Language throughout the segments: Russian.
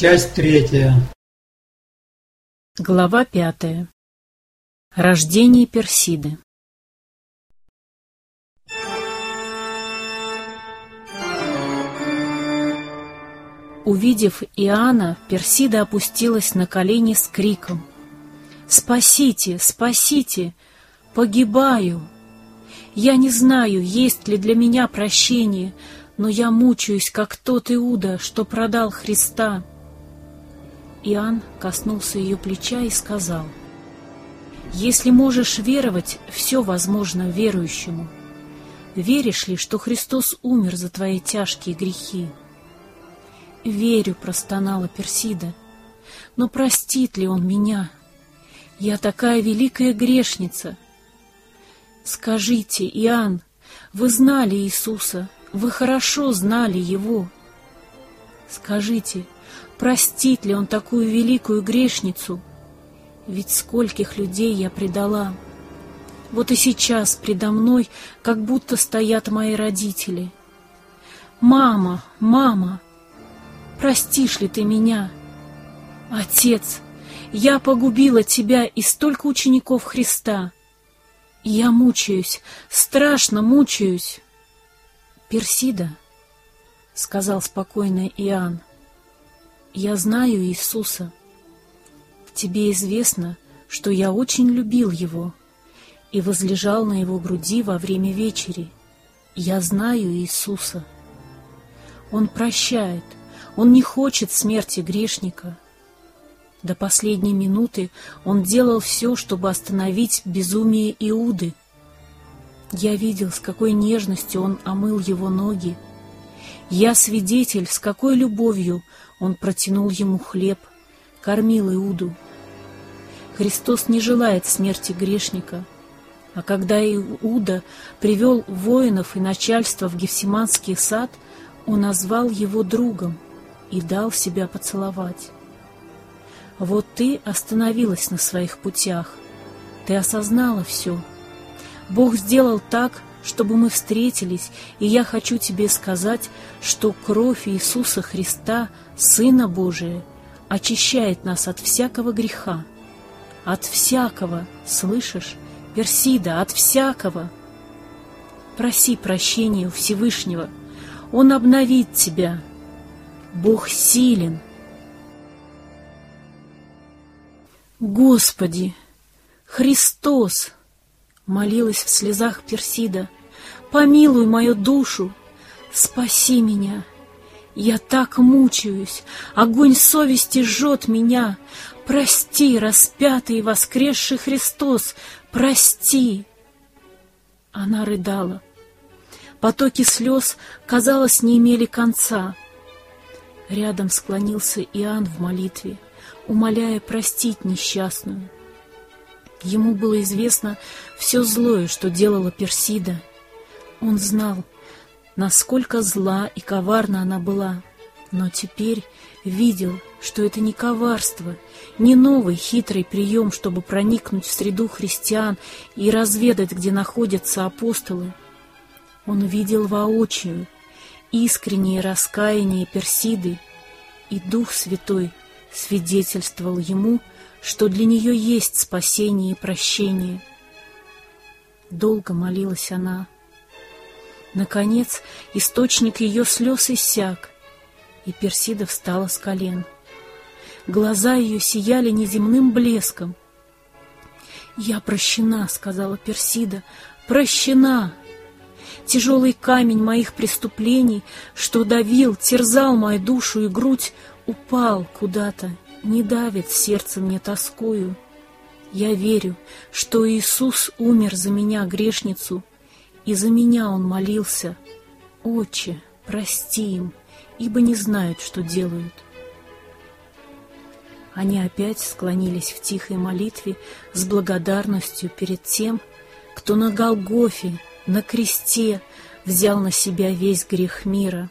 Часть третья. Глава пятая. Рождение Персиды. Увидев Иоанна, Персида опустилась на колени с криком «Спасите! Спасите! Погибаю! Я не знаю, есть ли для меня прощение, но я мучаюсь, как тот Иуда, что продал Христа». Иоанн коснулся ее плеча и сказал, «Если можешь веровать, все возможно верующему. Веришь ли, что Христос умер за твои тяжкие грехи?» «Верю», — простонала Персида, — «но простит ли Он меня? Я такая великая грешница». «Скажите, Иоанн, вы знали Иисуса, вы хорошо знали Его. Скажите, — Простит ли он такую великую грешницу? Ведь скольких людей я предала. Вот и сейчас предо мной как будто стоят мои родители. «Мама, мама, простишь ли ты меня? Отец, я погубила тебя и столько учеников Христа. я мучаюсь, страшно мучаюсь». «Персида», — сказал спокойно Иоанн, — я знаю Иисуса. Тебе известно, что я очень любил Его и возлежал на Его груди во время вечери. Я знаю Иисуса. Он прощает, Он не хочет смерти грешника. До последней минуты Он делал все, чтобы остановить безумие Иуды. Я видел, с какой нежностью Он омыл его ноги. Я свидетель, с какой любовью он протянул ему хлеб, кормил Иуду. Христос не желает смерти грешника, а когда Иуда привел воинов и начальство в Гефсиманский сад, он назвал его другом и дал себя поцеловать. Вот ты остановилась на своих путях, ты осознала все. Бог сделал так, чтобы мы встретились, и я хочу тебе сказать, что кровь Иисуса Христа, Сына Божия, очищает нас от всякого греха. От всякого, слышишь, Персида, от всякого. Проси прощения у Всевышнего, Он обновит тебя. Бог силен. Господи, Христос! Молилась в слезах Персида. «Помилуй мою душу! Спаси меня! Я так мучаюсь! Огонь совести жжет меня! Прости, распятый и воскресший Христос! Прости!» Она рыдала. Потоки слез, казалось, не имели конца. Рядом склонился Иоанн в молитве, умоляя простить несчастную. Ему было известно все злое, что делала Персида. Он знал, насколько зла и коварна она была, но теперь видел, что это не коварство, не новый хитрый прием, чтобы проникнуть в среду христиан и разведать, где находятся апостолы. Он видел воочию искреннее раскаяние Персиды, и Дух Святой свидетельствовал ему, что для нее есть спасение и прощение. Долго молилась она. Наконец, источник ее слез иссяк, и Персида встала с колен. Глаза ее сияли неземным блеском. «Я прощена», — сказала Персида, — «прощена!» Тяжелый камень моих преступлений, что давил, терзал мою душу и грудь, упал куда-то не давит сердце мне тоскою. Я верю, что Иисус умер за меня, грешницу, и за меня Он молился. Отче, прости им, ибо не знают, что делают. Они опять склонились в тихой молитве с благодарностью перед тем, кто на Голгофе, на кресте взял на себя весь грех мира.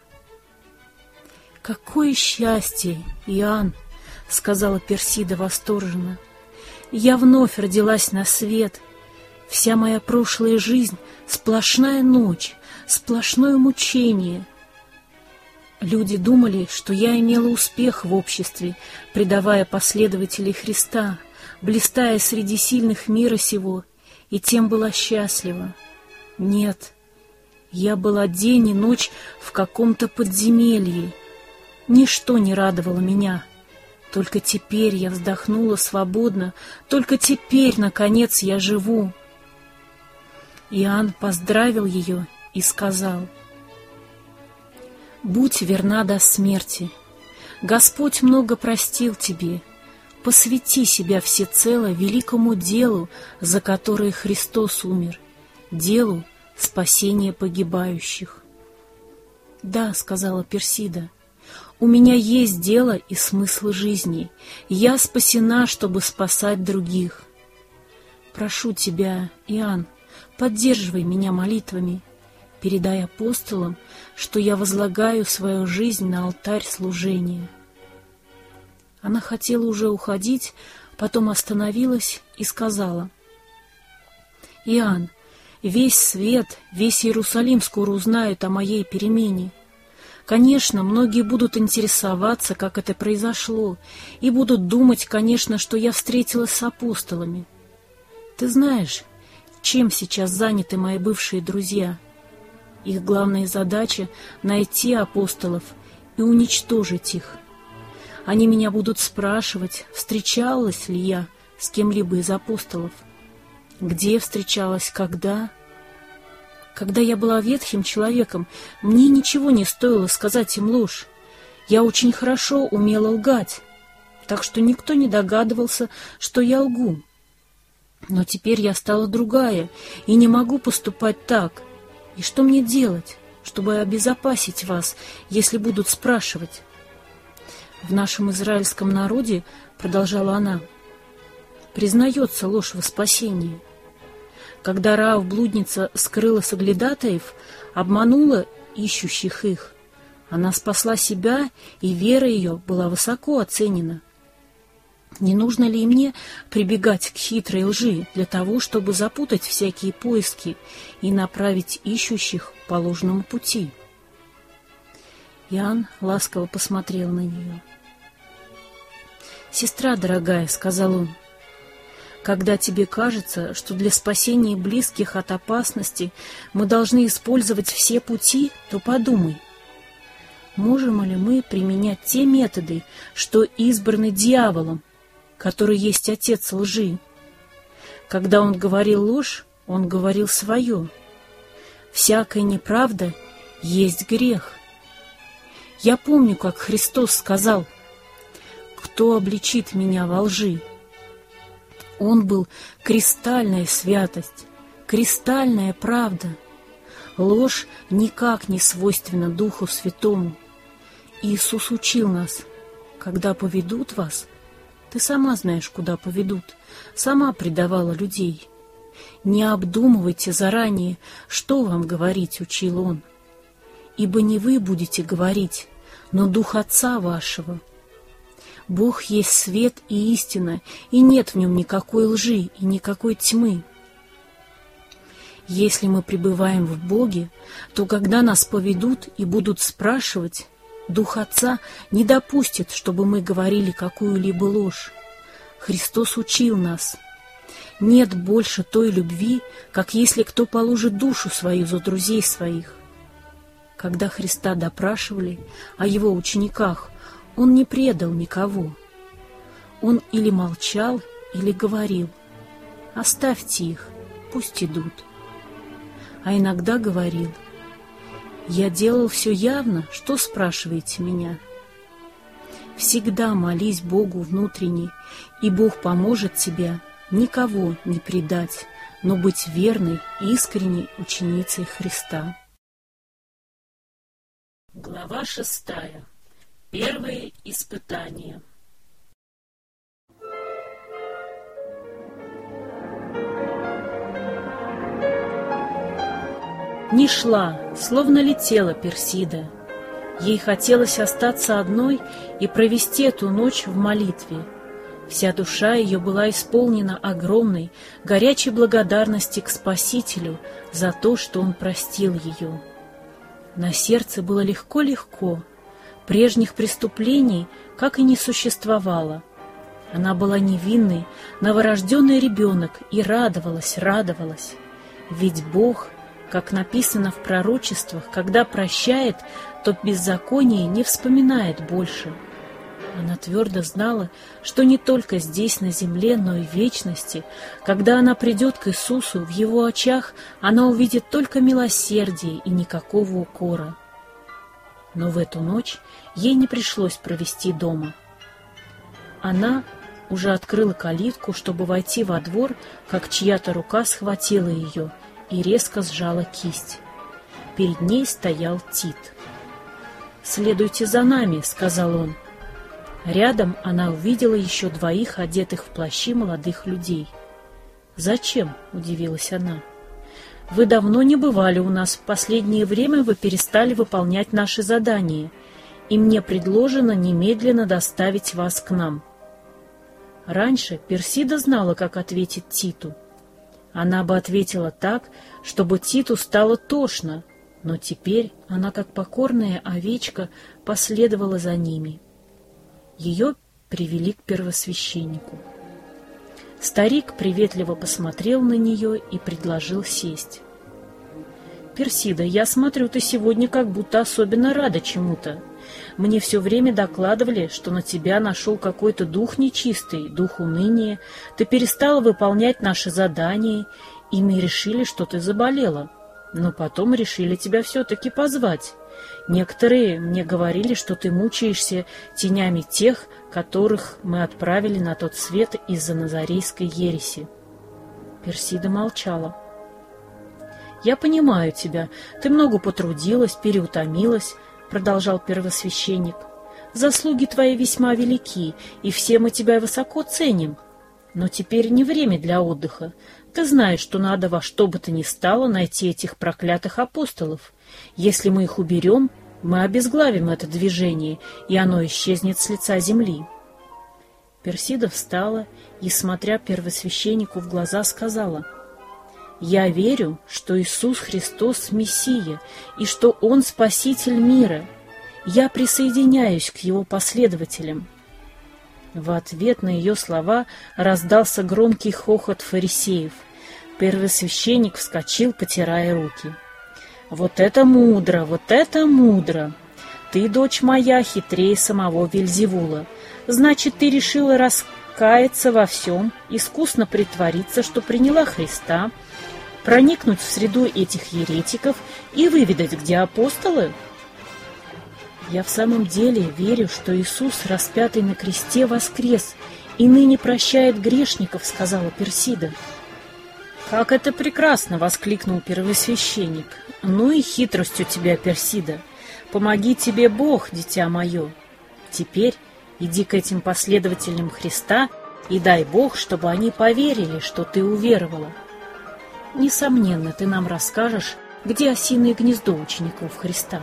Какое счастье, Иоанн, — сказала Персида восторженно. «Я вновь родилась на свет. Вся моя прошлая жизнь — сплошная ночь, сплошное мучение». Люди думали, что я имела успех в обществе, предавая последователей Христа, блистая среди сильных мира сего, и тем была счастлива. Нет, я была день и ночь в каком-то подземелье. Ничто не радовало меня. Только теперь я вздохнула свободно, только теперь, наконец, я живу. Иоанн поздравил ее и сказал — Будь верна до смерти. Господь много простил тебе. Посвяти себя всецело великому делу, за которое Христос умер, делу спасения погибающих. «Да», — сказала Персида, — «у меня есть дело и смысл жизни. Я спасена, чтобы спасать других. Прошу тебя, Иоанн, поддерживай меня молитвами, передай апостолам, что я возлагаю свою жизнь на алтарь служения. Она хотела уже уходить, потом остановилась и сказала, «Иоанн, весь свет, весь Иерусалим скоро узнают о моей перемене. Конечно, многие будут интересоваться, как это произошло, и будут думать, конечно, что я встретилась с апостолами. Ты знаешь, чем сейчас заняты мои бывшие друзья?» Их главная задача — найти апостолов и уничтожить их. Они меня будут спрашивать, встречалась ли я с кем-либо из апостолов, где встречалась, когда. Когда я была ветхим человеком, мне ничего не стоило сказать им ложь. Я очень хорошо умела лгать, так что никто не догадывался, что я лгу. Но теперь я стала другая и не могу поступать так — и что мне делать, чтобы обезопасить вас, если будут спрашивать? В нашем израильском народе, продолжала она, признается ложь во спасении. Когда Раав блудница скрыла соглядатаев, обманула ищущих их, она спасла себя, и вера ее была высоко оценена. Не нужно ли мне прибегать к хитрой лжи для того, чтобы запутать всякие поиски и направить ищущих по ложному пути? Иоанн ласково посмотрел на нее. «Сестра дорогая», — сказал он, — «когда тебе кажется, что для спасения близких от опасности мы должны использовать все пути, то подумай, можем ли мы применять те методы, что избраны дьяволом, который есть отец лжи. Когда он говорил ложь, он говорил свое. Всякая неправда есть грех. Я помню, как Христос сказал, «Кто обличит меня во лжи?» Он был кристальная святость, кристальная правда. Ложь никак не свойственна Духу Святому. Иисус учил нас, когда поведут вас – ты сама знаешь, куда поведут, сама предавала людей. Не обдумывайте заранее, что вам говорить, учил он. Ибо не вы будете говорить, но Дух Отца вашего. Бог есть свет и истина, и нет в нем никакой лжи и никакой тьмы. Если мы пребываем в Боге, то когда нас поведут и будут спрашивать, Дух Отца не допустит, чтобы мы говорили какую-либо ложь. Христос учил нас. Нет больше той любви, как если кто положит душу свою за друзей своих. Когда Христа допрашивали о его учениках, он не предал никого. Он или молчал, или говорил, «Оставьте их, пусть идут». А иногда говорил, — я делал все явно, что спрашиваете меня? Всегда молись Богу внутренне, и Бог поможет тебе никого не предать, но быть верной, искренней ученицей Христа. Глава шестая. Первые испытания. Не шла, словно летела Персида. Ей хотелось остаться одной и провести эту ночь в молитве. Вся душа ее была исполнена огромной, горячей благодарности к Спасителю за то, что Он простил ее. На сердце было легко-легко, Прежних преступлений как и не существовало. Она была невинной, новорожденный ребенок и радовалась, радовалась. Ведь Бог, как написано в пророчествах, когда прощает, то беззаконие не вспоминает больше. Она твердо знала, что не только здесь, на земле, но и в вечности, когда она придет к Иисусу, в Его очах она увидит только милосердие и никакого укора. Но в эту ночь ей не пришлось провести дома. Она уже открыла калитку, чтобы войти во двор, как чья-то рука схватила ее и резко сжала кисть. Перед ней стоял Тит. «Следуйте за нами», — сказал он. Рядом она увидела еще двоих, одетых в плащи молодых людей. «Зачем?» — удивилась она. «Вы давно не бывали у нас. В последнее время вы перестали выполнять наши задания, и мне предложено немедленно доставить вас к нам». Раньше Персида знала, как ответить Титу. Она бы ответила так, чтобы Титу стало тошно, но теперь она, как покорная овечка, последовала за ними. Ее привели к первосвященнику. Старик приветливо посмотрел на нее и предложил сесть. «Персида, я смотрю, ты сегодня как будто особенно рада чему-то. Мне все время докладывали, что на тебя нашел какой-то дух нечистый, дух уныния. Ты перестала выполнять наши задания, и мы решили, что ты заболела. Но потом решили тебя все-таки позвать. Некоторые мне говорили, что ты мучаешься тенями тех, которых мы отправили на тот свет из-за назарейской ереси. Персида молчала. «Я понимаю тебя. Ты много потрудилась, переутомилась», — продолжал первосвященник. «Заслуги твои весьма велики, и все мы тебя высоко ценим. Но теперь не время для отдыха. Ты знаешь, что надо во что бы то ни стало найти этих проклятых апостолов. Если мы их уберем, мы обезглавим это движение, и оно исчезнет с лица земли. Персида встала и, смотря первосвященнику в глаза, сказала, «Я верю, что Иисус Христос — Мессия, и что Он — Спаситель мира. Я присоединяюсь к Его последователям». В ответ на ее слова раздался громкий хохот фарисеев. Первосвященник вскочил, потирая руки. Вот это мудро, вот это мудро. Ты, дочь моя, хитрее самого Вельзевула. Значит, ты решила раскаяться во всем, искусно притвориться, что приняла Христа, проникнуть в среду этих еретиков и выведать, где апостолы? Я в самом деле верю, что Иисус, распятый на кресте, воскрес и ныне прощает грешников, сказала Персида. «Как это прекрасно!» — воскликнул первосвященник. «Ну и хитрость у тебя, Персида! Помоги тебе Бог, дитя мое! Теперь иди к этим последователям Христа и дай Бог, чтобы они поверили, что ты уверовала. Несомненно, ты нам расскажешь, где осиное гнездо учеников Христа».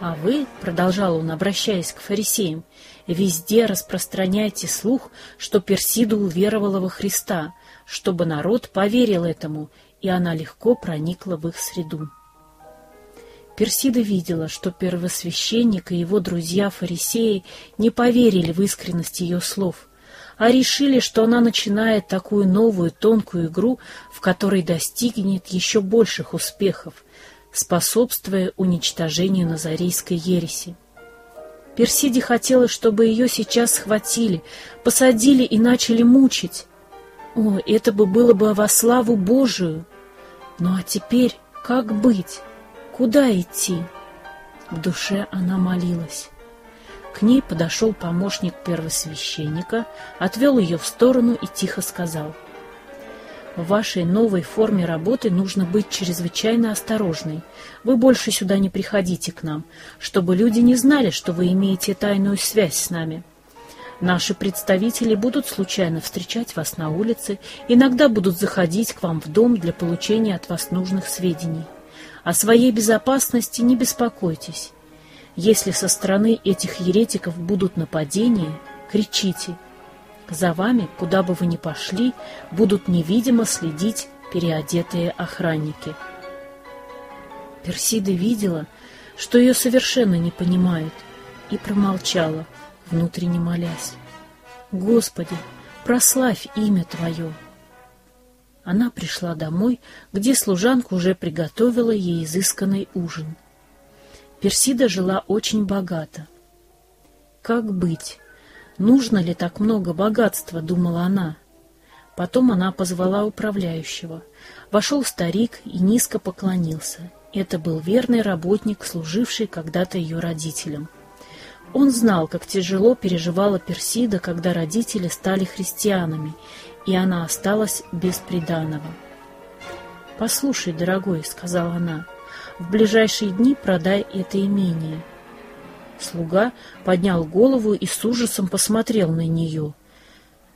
А вы, — продолжал он, обращаясь к фарисеям, — везде распространяйте слух, что Персида уверовала во Христа, чтобы народ поверил этому, и она легко проникла в их среду. Персида видела, что первосвященник и его друзья-фарисеи не поверили в искренность ее слов, а решили, что она начинает такую новую тонкую игру, в которой достигнет еще больших успехов, способствуя уничтожению назарейской ереси. Персиде хотелось, чтобы ее сейчас схватили, посадили и начали мучить, о, это бы было бы во славу Божию! Ну а теперь как быть? Куда идти? В душе она молилась. К ней подошел помощник первосвященника, отвел ее в сторону и тихо сказал. В вашей новой форме работы нужно быть чрезвычайно осторожной. Вы больше сюда не приходите к нам, чтобы люди не знали, что вы имеете тайную связь с нами. Наши представители будут случайно встречать вас на улице, иногда будут заходить к вам в дом для получения от вас нужных сведений. О своей безопасности не беспокойтесь. Если со стороны этих еретиков будут нападения, кричите. За вами, куда бы вы ни пошли, будут невидимо следить переодетые охранники. Персида видела, что ее совершенно не понимают — и промолчала, внутренне молясь. «Господи, прославь имя Твое!» Она пришла домой, где служанка уже приготовила ей изысканный ужин. Персида жила очень богато. Как быть? Нужно ли так много богатства, думала она. Потом она позвала управляющего. Вошел старик и низко поклонился. Это был верный работник, служивший когда-то ее родителям. Он знал, как тяжело переживала Персида, когда родители стали христианами, и она осталась без приданого. «Послушай, дорогой», — сказала она, — «в ближайшие дни продай это имение». Слуга поднял голову и с ужасом посмотрел на нее.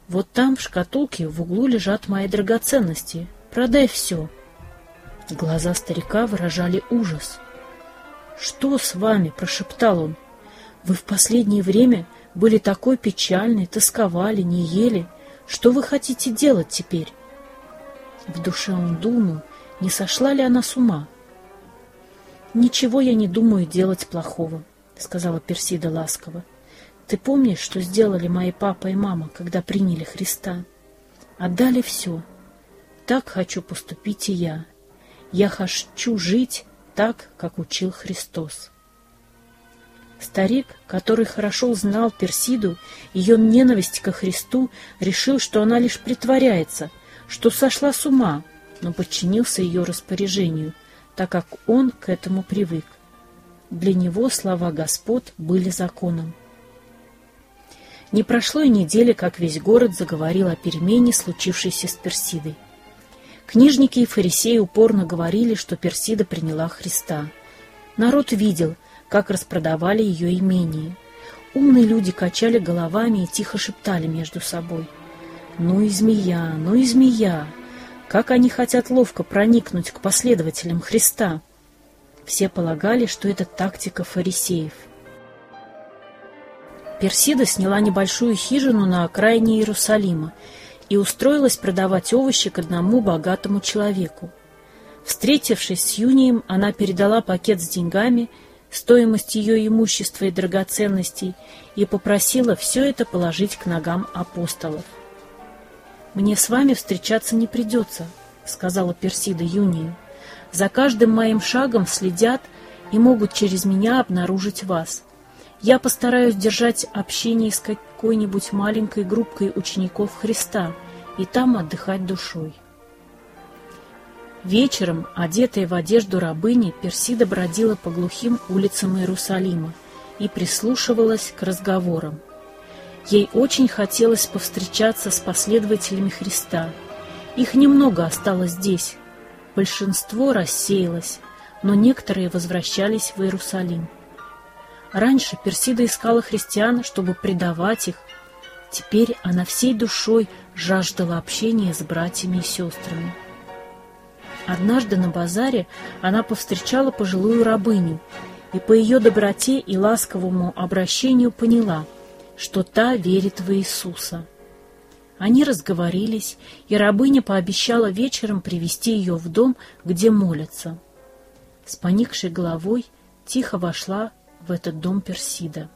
«Вот там, в шкатулке, в углу лежат мои драгоценности. Продай все». Глаза старика выражали ужас. «Что с вами?» — прошептал он. Вы в последнее время были такой печальной, тосковали, не ели. Что вы хотите делать теперь? В душе он думал, не сошла ли она с ума. «Ничего я не думаю делать плохого», — сказала Персида ласково. «Ты помнишь, что сделали мои папа и мама, когда приняли Христа? Отдали все. Так хочу поступить и я. Я хочу жить так, как учил Христос». Старик, который хорошо знал Персиду, ее ненависть ко Христу, решил, что она лишь притворяется, что сошла с ума, но подчинился ее распоряжению, так как он к этому привык. Для него слова Господ были законом. Не прошло и недели, как весь город заговорил о перемене, случившейся с Персидой. Книжники и фарисеи упорно говорили, что Персида приняла Христа. Народ видел — как распродавали ее имение. Умные люди качали головами и тихо шептали между собой. «Ну и змея, ну и змея! Как они хотят ловко проникнуть к последователям Христа!» Все полагали, что это тактика фарисеев. Персида сняла небольшую хижину на окраине Иерусалима и устроилась продавать овощи к одному богатому человеку. Встретившись с Юнием, она передала пакет с деньгами – стоимость ее имущества и драгоценностей и попросила все это положить к ногам апостолов. «Мне с вами встречаться не придется», — сказала Персида Юнию. «За каждым моим шагом следят и могут через меня обнаружить вас. Я постараюсь держать общение с какой-нибудь маленькой группкой учеников Христа и там отдыхать душой». Вечером, одетая в одежду рабыни, Персида бродила по глухим улицам Иерусалима и прислушивалась к разговорам. Ей очень хотелось повстречаться с последователями Христа. Их немного осталось здесь. Большинство рассеялось, но некоторые возвращались в Иерусалим. Раньше Персида искала христиан, чтобы предавать их. Теперь она всей душой жаждала общения с братьями и сестрами. Однажды на базаре она повстречала пожилую рабыню и по ее доброте и ласковому обращению поняла, что та верит в Иисуса. Они разговорились, и рабыня пообещала вечером привести ее в дом, где молятся. С поникшей головой тихо вошла в этот дом Персида.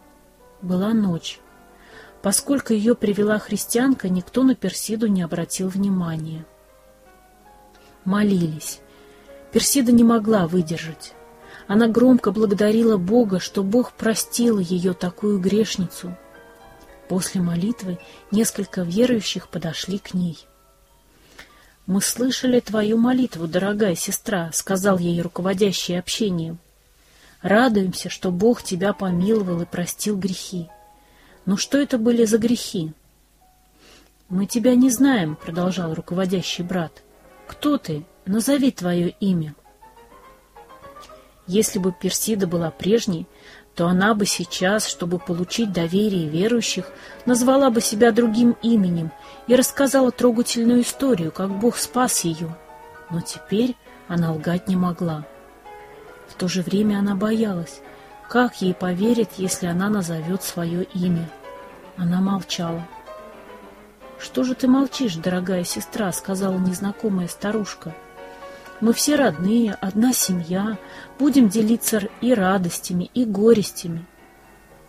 Была ночь. Поскольку ее привела христианка, никто на Персиду не обратил внимания молились. Персида не могла выдержать. Она громко благодарила Бога, что Бог простил ее такую грешницу. После молитвы несколько верующих подошли к ней. «Мы слышали твою молитву, дорогая сестра», — сказал ей руководящий общением. «Радуемся, что Бог тебя помиловал и простил грехи. Но что это были за грехи?» «Мы тебя не знаем», — продолжал руководящий брат. Кто ты? Назови твое имя. Если бы Персида была прежней, то она бы сейчас, чтобы получить доверие верующих, назвала бы себя другим именем и рассказала трогательную историю, как Бог спас ее. Но теперь она лгать не могла. В то же время она боялась, как ей поверят, если она назовет свое имя. Она молчала. «Что же ты молчишь, дорогая сестра?» — сказала незнакомая старушка. «Мы все родные, одна семья, будем делиться и радостями, и горестями».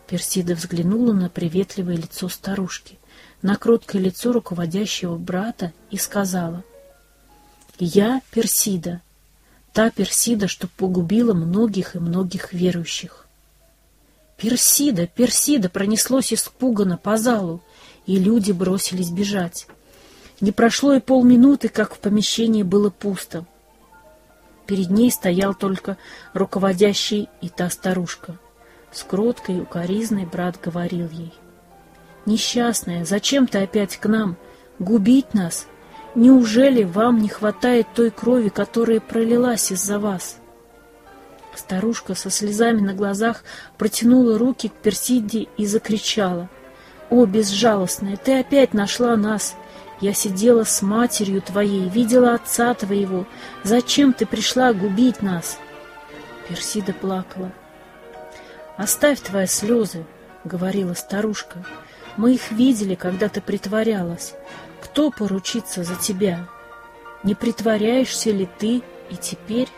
Персида взглянула на приветливое лицо старушки, на кроткое лицо руководящего брата и сказала, «Я Персида, та Персида, что погубила многих и многих верующих». «Персида! Персида!» пронеслось испуганно по залу, и люди бросились бежать. Не прошло и полминуты, как в помещении было пусто. Перед ней стоял только руководящий и та старушка. С кроткой укоризной брат говорил ей. «Несчастная, зачем ты опять к нам? Губить нас? Неужели вам не хватает той крови, которая пролилась из-за вас?» Старушка со слезами на глазах протянула руки к Персиде и закричала. «О, безжалостная, ты опять нашла нас! Я сидела с матерью твоей, видела отца твоего. Зачем ты пришла губить нас?» Персида плакала. «Оставь твои слезы», — говорила старушка. «Мы их видели, когда ты притворялась. Кто поручится за тебя? Не притворяешься ли ты и теперь?»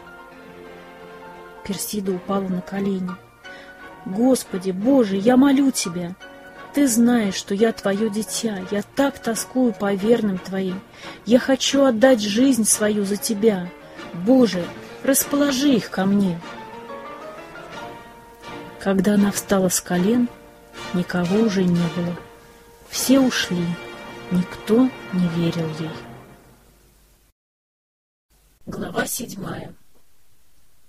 Персида упала на колени. «Господи, Боже, я молю Тебя! Ты знаешь, что я Твое дитя, я так тоскую по верным Твоим. Я хочу отдать жизнь свою за Тебя. Боже, расположи их ко мне!» Когда она встала с колен, никого уже не было. Все ушли, никто не верил ей. Глава седьмая.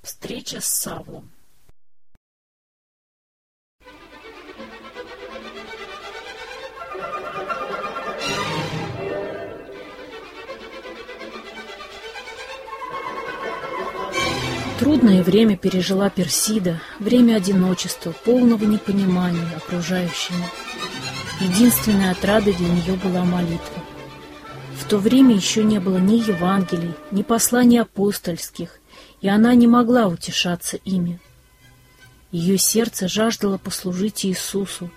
Встреча с Савлом. Трудное время пережила Персида, время одиночества, полного непонимания окружающими. Единственной отрадой для нее была молитва. В то время еще не было ни Евангелий, ни посланий апостольских, и она не могла утешаться ими. Ее сердце жаждало послужить Иисусу,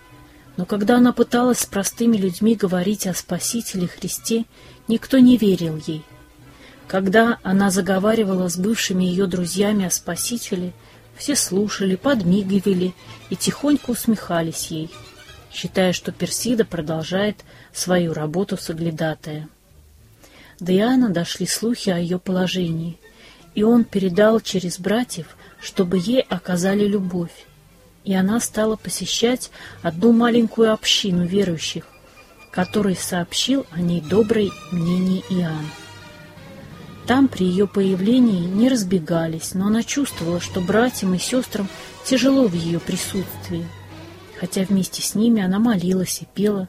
но когда она пыталась с простыми людьми говорить о Спасителе Христе, никто не верил ей. Когда она заговаривала с бывшими ее друзьями о Спасителе, все слушали, подмигивали и тихонько усмехались ей, считая, что Персида продолжает свою работу соглядатая. До Иоанна дошли слухи о ее положении — и он передал через братьев, чтобы ей оказали любовь. И она стала посещать одну маленькую общину верующих, который сообщил о ней доброе мнение Иоанн. Там при ее появлении не разбегались, но она чувствовала, что братьям и сестрам тяжело в ее присутствии. Хотя вместе с ними она молилась и пела,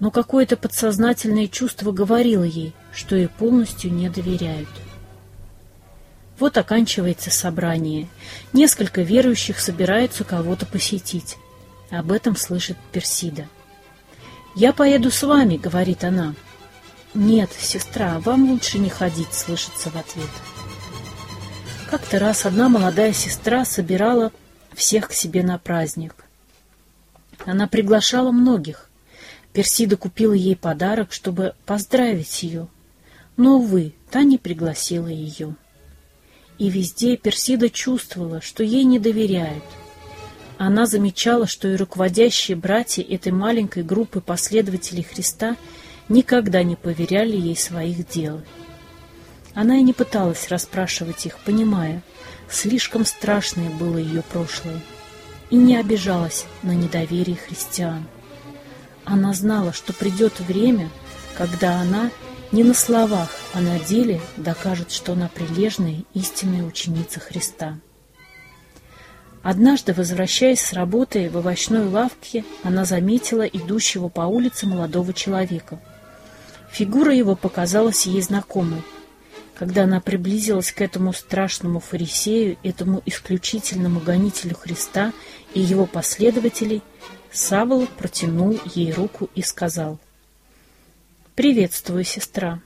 но какое-то подсознательное чувство говорило ей, что ей полностью не доверяют. Вот оканчивается собрание. Несколько верующих собираются кого-то посетить. Об этом слышит Персида. «Я поеду с вами», — говорит она. «Нет, сестра, вам лучше не ходить», — слышится в ответ. Как-то раз одна молодая сестра собирала всех к себе на праздник. Она приглашала многих. Персида купила ей подарок, чтобы поздравить ее. Но, увы, та не пригласила ее. И везде Персида чувствовала, что ей не доверяют. Она замечала, что и руководящие братья этой маленькой группы последователей Христа никогда не поверяли ей своих дел. Она и не пыталась расспрашивать их, понимая, слишком страшное было ее прошлое, и не обижалась на недоверие христиан. Она знала, что придет время, когда она не на словах, а на деле докажет, что она прилежная, истинная ученица Христа. Однажды, возвращаясь с работы в овощной лавке, она заметила идущего по улице молодого человека. Фигура его показалась ей знакомой. Когда она приблизилась к этому страшному фарисею, этому исключительному гонителю Христа и его последователей, Савол протянул ей руку и сказал — «Приветствую, сестра».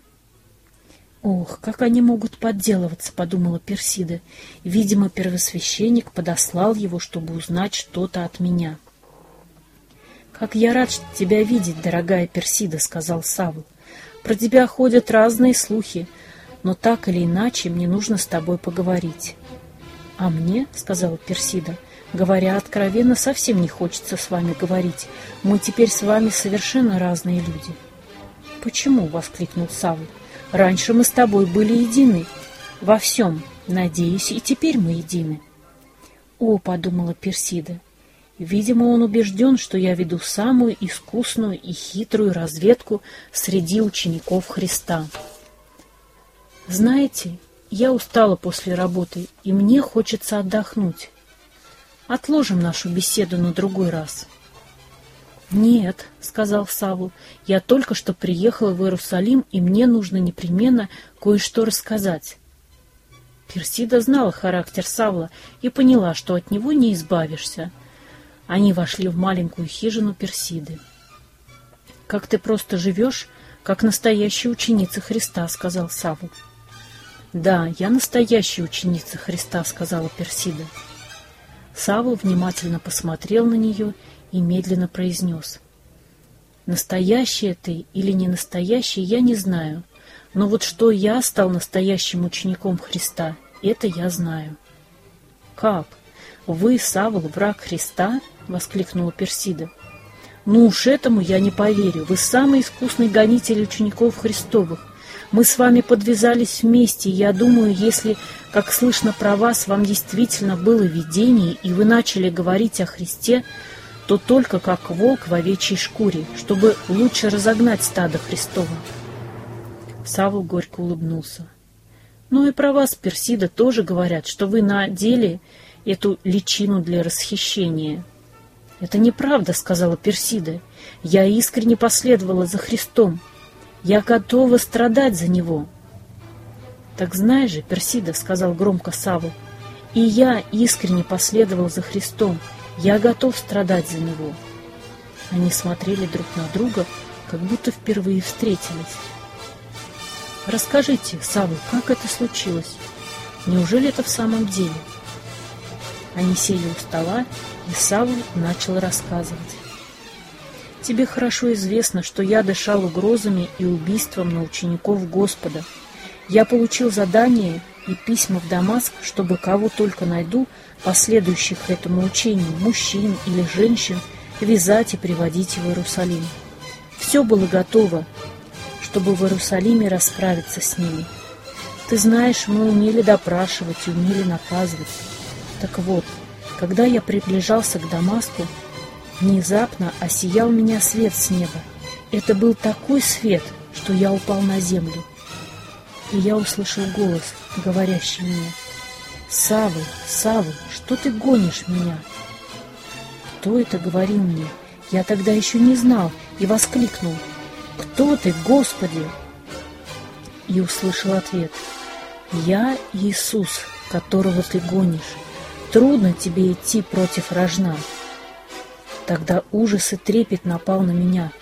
«Ох, как они могут подделываться», — подумала Персида. «Видимо, первосвященник подослал его, чтобы узнать что-то от меня». «Как я рад тебя видеть, дорогая Персида», — сказал Савл. «Про тебя ходят разные слухи, но так или иначе мне нужно с тобой поговорить». «А мне, — сказала Персида, — Говоря откровенно, совсем не хочется с вами говорить. Мы теперь с вами совершенно разные люди. «Почему?» — воскликнул Савл. «Раньше мы с тобой были едины. Во всем, надеюсь, и теперь мы едины». «О!» — подумала Персида. «Видимо, он убежден, что я веду самую искусную и хитрую разведку среди учеников Христа». «Знаете, я устала после работы, и мне хочется отдохнуть. Отложим нашу беседу на другой раз. «Нет», — сказал Савл, — «я только что приехал в Иерусалим, и мне нужно непременно кое-что рассказать». Персида знала характер Савла и поняла, что от него не избавишься. Они вошли в маленькую хижину Персиды. «Как ты просто живешь, как настоящая ученица Христа», — сказал Савл. «Да, я настоящая ученица Христа», — сказала Персида. Савл внимательно посмотрел на нее и медленно произнес. «Настоящая ты или не настоящая, я не знаю, но вот что я стал настоящим учеником Христа, это я знаю». «Как? Вы, Савл, враг Христа?» — воскликнула Персида. «Ну уж этому я не поверю. Вы самый искусный гонитель учеников Христовых. Мы с вами подвязались вместе, и я думаю, если, как слышно про вас, вам действительно было видение, и вы начали говорить о Христе, то только как волк в овечьей шкуре, чтобы лучше разогнать стадо Христово. Савл горько улыбнулся. Ну и про вас, Персида, тоже говорят, что вы на деле эту личину для расхищения. Это неправда, сказала Персида. Я искренне последовала за Христом. Я готова страдать за него. Так знаешь же, Персида, сказал громко Саву, и я искренне последовал за Христом. Я готов страдать за него. Они смотрели друг на друга, как будто впервые встретились. Расскажите, Саву, как это случилось? Неужели это в самом деле? Они сели у стола, и Савл начал рассказывать. Тебе хорошо известно, что я дышал угрозами и убийством на учеников Господа. Я получил задание и письма в Дамаск, чтобы кого только найду, последующих этому учению, мужчин или женщин, вязать и приводить в Иерусалим. Все было готово, чтобы в Иерусалиме расправиться с ними. Ты знаешь, мы умели допрашивать и умели наказывать. Так вот, когда я приближался к Дамаску, внезапно осиял меня свет с неба. Это был такой свет, что я упал на землю. И я услышал голос, говорящий мне — Савы, Савы, что ты гонишь меня? Кто это говорил мне? Я тогда еще не знал и воскликнул. Кто ты, Господи? И услышал ответ. Я Иисус, которого ты гонишь. Трудно тебе идти против рожна. Тогда ужас и трепет напал на меня.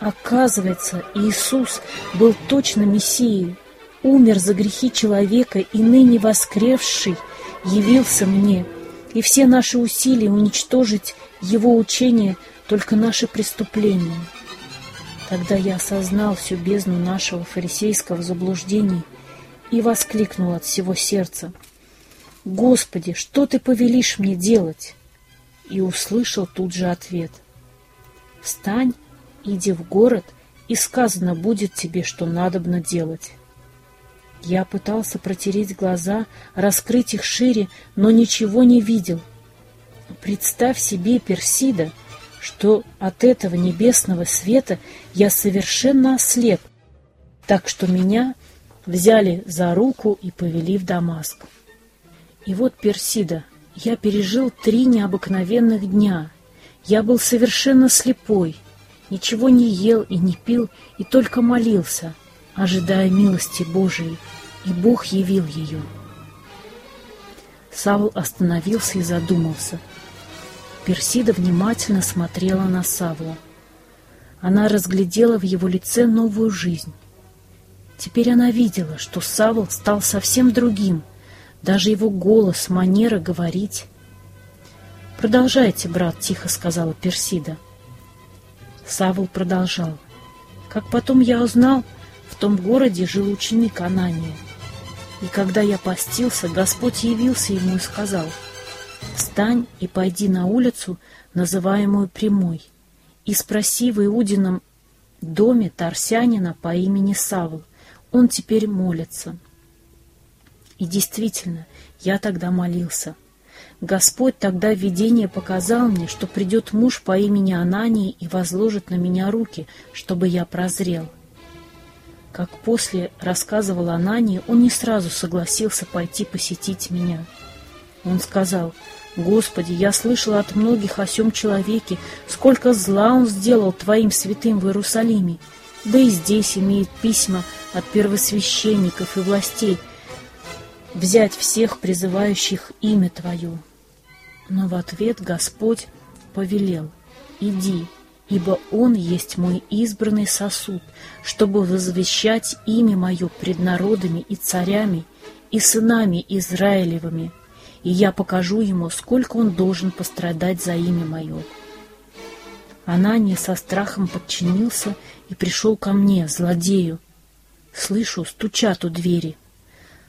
Оказывается, Иисус был точно Мессией, умер за грехи человека и ныне воскресший явился мне, и все наши усилия уничтожить его учение только наши преступления. Тогда я осознал всю бездну нашего фарисейского заблуждения и воскликнул от всего сердца, «Господи, что ты повелишь мне делать?» И услышал тут же ответ, «Встань, иди в город, и сказано будет тебе, что надобно делать». Я пытался протереть глаза, раскрыть их шире, но ничего не видел. Представь себе, Персида, что от этого небесного света я совершенно ослеп, так что меня взяли за руку и повели в Дамаск. И вот, Персида, я пережил три необыкновенных дня. Я был совершенно слепой, ничего не ел и не пил, и только молился, ожидая милости Божией и Бог явил ее. Савл остановился и задумался. Персида внимательно смотрела на Савла. Она разглядела в его лице новую жизнь. Теперь она видела, что Савл стал совсем другим, даже его голос, манера говорить. «Продолжайте, брат», — тихо сказала Персида. Савл продолжал. «Как потом я узнал, в том городе жил ученик Анания. И когда я постился, Господь явился ему и сказал, «Встань и пойди на улицу, называемую Прямой, и спроси в Иудином доме Тарсянина по имени Савл. Он теперь молится». И действительно, я тогда молился. Господь тогда в видении показал мне, что придет муж по имени Анании и возложит на меня руки, чтобы я прозрел. Как после рассказывал Анании, он не сразу согласился пойти посетить меня. Он сказал, «Господи, я слышал от многих о сем человеке, сколько зла он сделал Твоим святым в Иерусалиме, да и здесь имеет письма от первосвященников и властей, взять всех призывающих имя Твое». Но в ответ Господь повелел, «Иди, ибо Он есть мой избранный сосуд, чтобы возвещать имя Мое пред народами и царями и сынами Израилевыми, и я покажу ему, сколько он должен пострадать за имя Мое». Анания со страхом подчинился и пришел ко мне, злодею. Слышу, стучат у двери.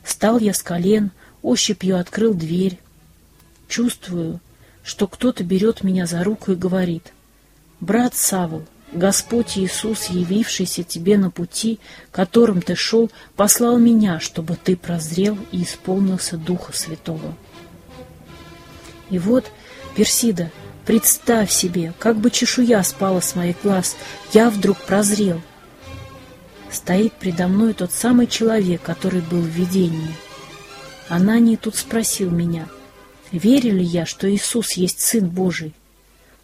Встал я с колен, ощупью открыл дверь. Чувствую, что кто-то берет меня за руку и говорит, «Брат Савл, Господь Иисус, явившийся тебе на пути, которым ты шел, послал меня, чтобы ты прозрел и исполнился Духа Святого». И вот, Персида, представь себе, как бы чешуя спала с моих глаз, я вдруг прозрел. Стоит предо мной тот самый человек, который был в видении. Анания тут спросил меня, верю ли я, что Иисус есть Сын Божий.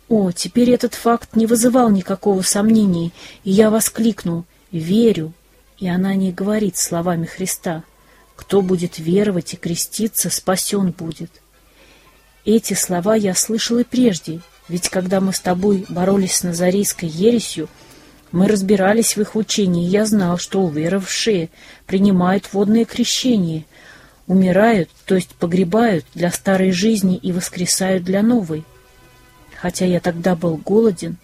О, теперь этот факт не вызывал никакого сомнения, и я воскликнул «Верю!» И она не говорит словами Христа «Кто будет веровать и креститься, спасен будет». Эти слова я слышал и прежде, ведь когда мы с тобой боролись с назарейской ересью, мы разбирались в их учении, я знал, что уверовавшие принимают водное крещение, умирают, то есть погребают для старой жизни и воскресают для новой. Хотя я тогда был голоден,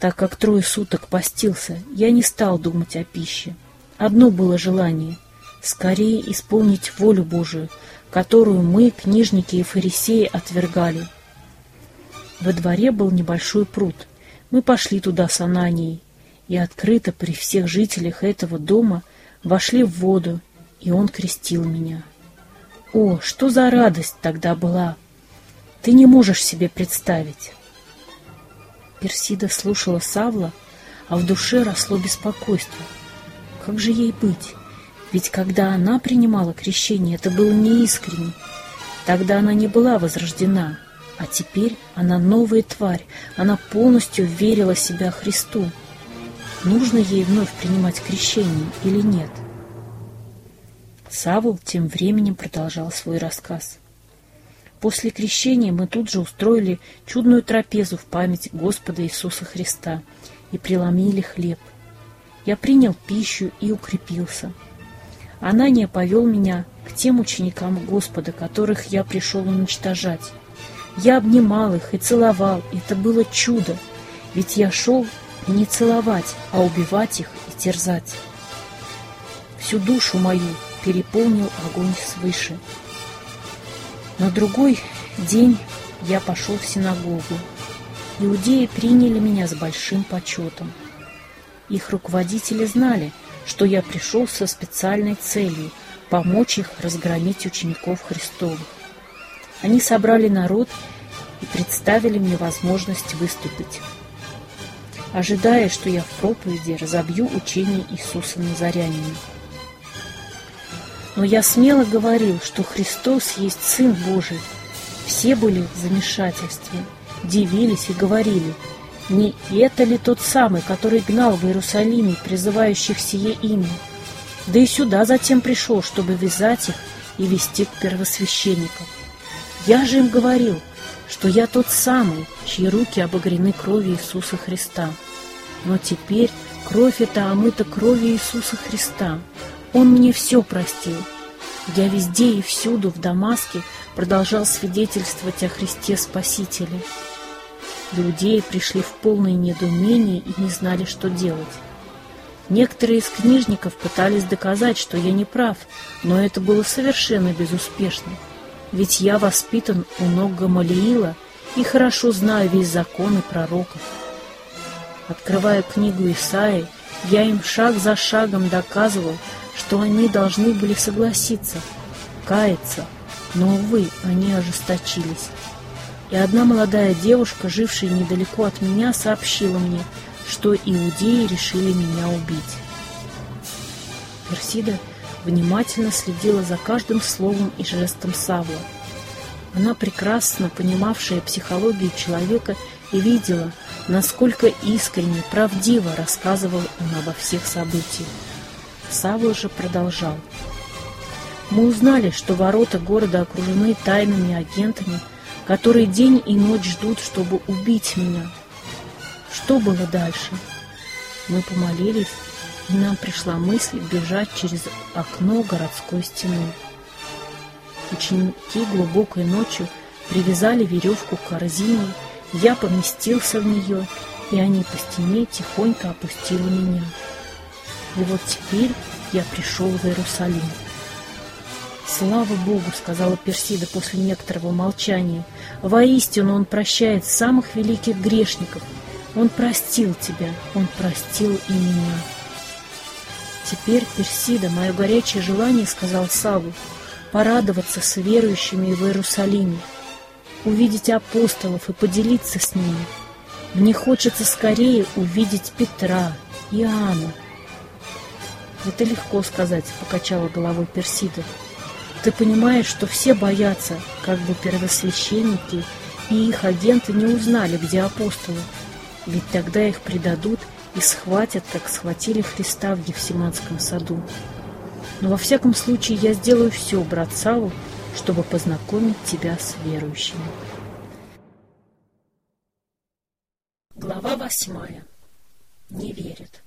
так как трое суток постился, я не стал думать о пище. Одно было желание — скорее исполнить волю Божию, которую мы, книжники и фарисеи, отвергали. Во дворе был небольшой пруд. Мы пошли туда с Ананией, и открыто при всех жителях этого дома вошли в воду, и он крестил меня. О, что за радость тогда была! Ты не можешь себе представить. Персида слушала Савла, а в душе росло беспокойство. Как же ей быть? Ведь когда она принимала крещение, это было неискренне. Тогда она не была возрождена, а теперь она новая тварь, она полностью верила себя Христу. Нужно ей вновь принимать крещение или нет? Савл тем временем продолжал свой рассказ. После крещения мы тут же устроили чудную трапезу в память Господа Иисуса Христа и преломили хлеб. Я принял пищу и укрепился. Анания повел меня к тем ученикам Господа, которых я пришел уничтожать. Я обнимал их и целовал, это было чудо, ведь я шел не целовать, а убивать их и терзать. Всю душу мою переполнил огонь свыше. На другой день я пошел в синагогу. Иудеи приняли меня с большим почетом. Их руководители знали, что я пришел со специальной целью помочь их разгромить учеников Христовых. Они собрали народ и представили мне возможность выступить, ожидая, что я в проповеди разобью учение Иисуса Назарянина. Но я смело говорил, что Христос есть Сын Божий. Все были в замешательстве, дивились и говорили – не это ли тот самый, который гнал в Иерусалиме призывающих сие имя? Да и сюда затем пришел, чтобы вязать их и вести к первосвященникам. Я же им говорил, что я тот самый, чьи руки обогрены кровью Иисуса Христа. Но теперь кровь эта омыта кровью Иисуса Христа. Он мне все простил. Я везде и всюду в Дамаске продолжал свидетельствовать о Христе Спасителе. Иудеи пришли в полное недоумение и не знали, что делать. Некоторые из книжников пытались доказать, что я не прав, но это было совершенно безуспешно. Ведь я воспитан у ног Гамалиила и хорошо знаю весь закон и пророков. Открывая книгу Исаи, я им шаг за шагом доказывал, что они должны были согласиться, каяться, но, увы, они ожесточились. И одна молодая девушка, жившая недалеко от меня, сообщила мне, что иудеи решили меня убить. Персида внимательно следила за каждым словом и жестом Савла. Она прекрасно понимавшая психологию человека и видела, насколько искренне, правдиво рассказывал он обо всех событиях. Савл же продолжал. Мы узнали, что ворота города окружены тайными агентами, которые день и ночь ждут, чтобы убить меня. Что было дальше? Мы помолились, и нам пришла мысль бежать через окно городской стены. Ученики глубокой ночью привязали веревку к корзине, я поместился в нее, и они по стене тихонько опустили меня. И вот теперь я пришел в Иерусалим. «Слава Богу!» — сказала Персида после некоторого молчания. «Воистину Он прощает самых великих грешников. Он простил тебя, Он простил и меня». «Теперь, Персида, мое горячее желание, — сказал Саву, — порадоваться с верующими в Иерусалиме, увидеть апостолов и поделиться с ними. Мне хочется скорее увидеть Петра, Иоанна, «Это легко сказать», — покачала головой Персида. «Ты понимаешь, что все боятся, как бы первосвященники и их агенты не узнали, где апостолы, ведь тогда их предадут и схватят, как схватили Христа в Гефсиманском саду. Но во всяком случае я сделаю все, брат Саву, чтобы познакомить тебя с верующими». Глава восьмая. Не верит.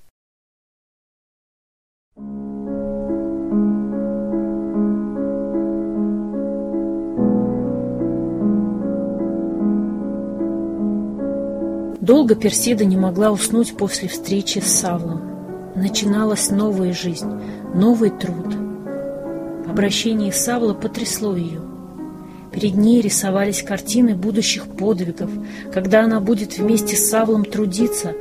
Долго Персида не могла уснуть после встречи с Савлом. Начиналась новая жизнь, новый труд. Обращение Савла потрясло ее. Перед ней рисовались картины будущих подвигов, когда она будет вместе с Савлом трудиться,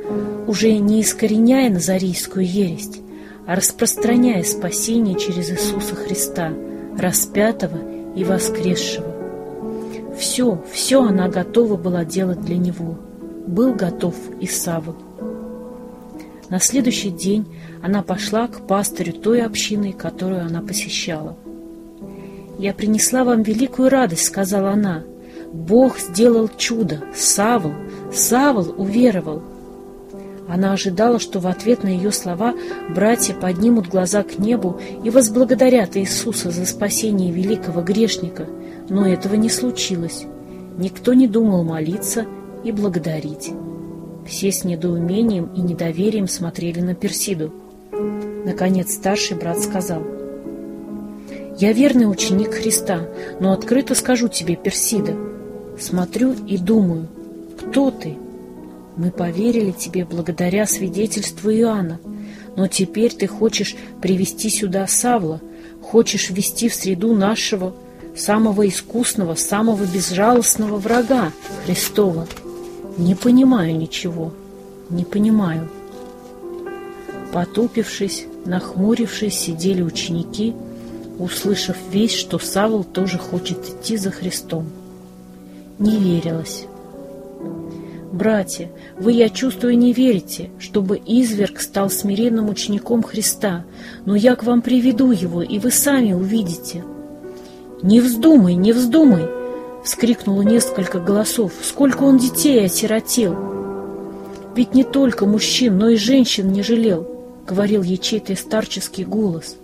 уже не искореняя назарийскую ересть, а распространяя спасение через Иисуса Христа, распятого и воскресшего. Все, все она готова была делать для Него – был готов и Савл. На следующий день она пошла к пастырю той общины, которую она посещала. «Я принесла вам великую радость», — сказала она. «Бог сделал чудо. Савл, Савл уверовал». Она ожидала, что в ответ на ее слова братья поднимут глаза к небу и возблагодарят Иисуса за спасение великого грешника, но этого не случилось. Никто не думал молиться и благодарить. Все с недоумением и недоверием смотрели на Персиду. Наконец старший брат сказал, «Я верный ученик Христа, но открыто скажу тебе, Персида, смотрю и думаю, кто ты? Мы поверили тебе благодаря свидетельству Иоанна, но теперь ты хочешь привести сюда Савла, хочешь ввести в среду нашего самого искусного, самого безжалостного врага Христова». Не понимаю ничего, не понимаю. Потупившись, нахмурившись, сидели ученики, услышав весь, что Савол тоже хочет идти за Христом. Не верилось. «Братья, вы, я чувствую, не верите, чтобы изверг стал смиренным учеником Христа, но я к вам приведу его, и вы сами увидите». «Не вздумай, не вздумай!» — вскрикнуло несколько голосов. «Сколько он детей осиротел!» «Ведь не только мужчин, но и женщин не жалел», — говорил ячейтый старческий голос.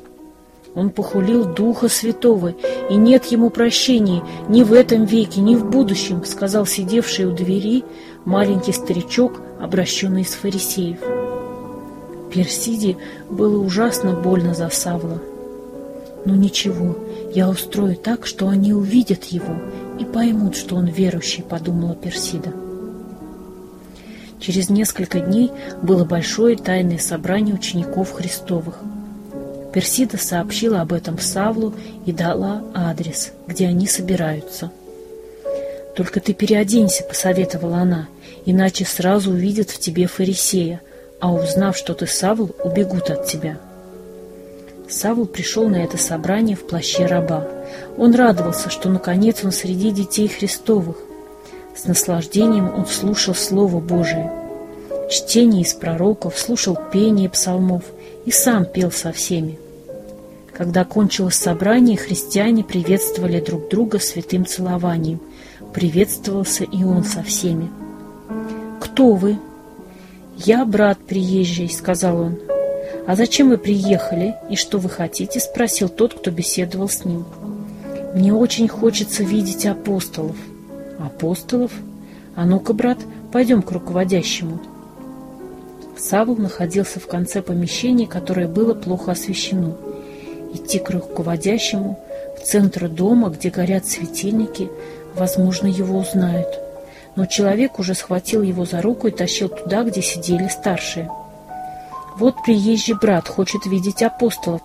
Он похулил Духа Святого, и нет ему прощения ни в этом веке, ни в будущем, — сказал сидевший у двери маленький старичок, обращенный из фарисеев. Персиде было ужасно больно за Савла. «Ну ничего, я устрою так, что они увидят его и поймут, что он верующий», — подумала Персида. Через несколько дней было большое тайное собрание учеников Христовых. Персида сообщила об этом Савлу и дала адрес, где они собираются. «Только ты переоденься», — посоветовала она, — «иначе сразу увидят в тебе фарисея, а узнав, что ты Савл, убегут от тебя». Савл пришел на это собрание в плаще раба. Он радовался, что наконец он среди детей Христовых. С наслаждением он слушал Слово Божие. Чтение из пророков, слушал пение псалмов и сам пел со всеми. Когда кончилось собрание, христиане приветствовали друг друга святым целованием. Приветствовался и он со всеми. «Кто вы?» «Я брат приезжий», — сказал он. «А зачем вы приехали и что вы хотите?» — спросил тот, кто беседовал с ним. «Мне очень хочется видеть апостолов». «Апостолов? А ну-ка, брат, пойдем к руководящему». Савл находился в конце помещения, которое было плохо освещено. Идти к руководящему в центр дома, где горят светильники, возможно, его узнают. Но человек уже схватил его за руку и тащил туда, где сидели старшие. Вот приезжий брат хочет видеть апостолов.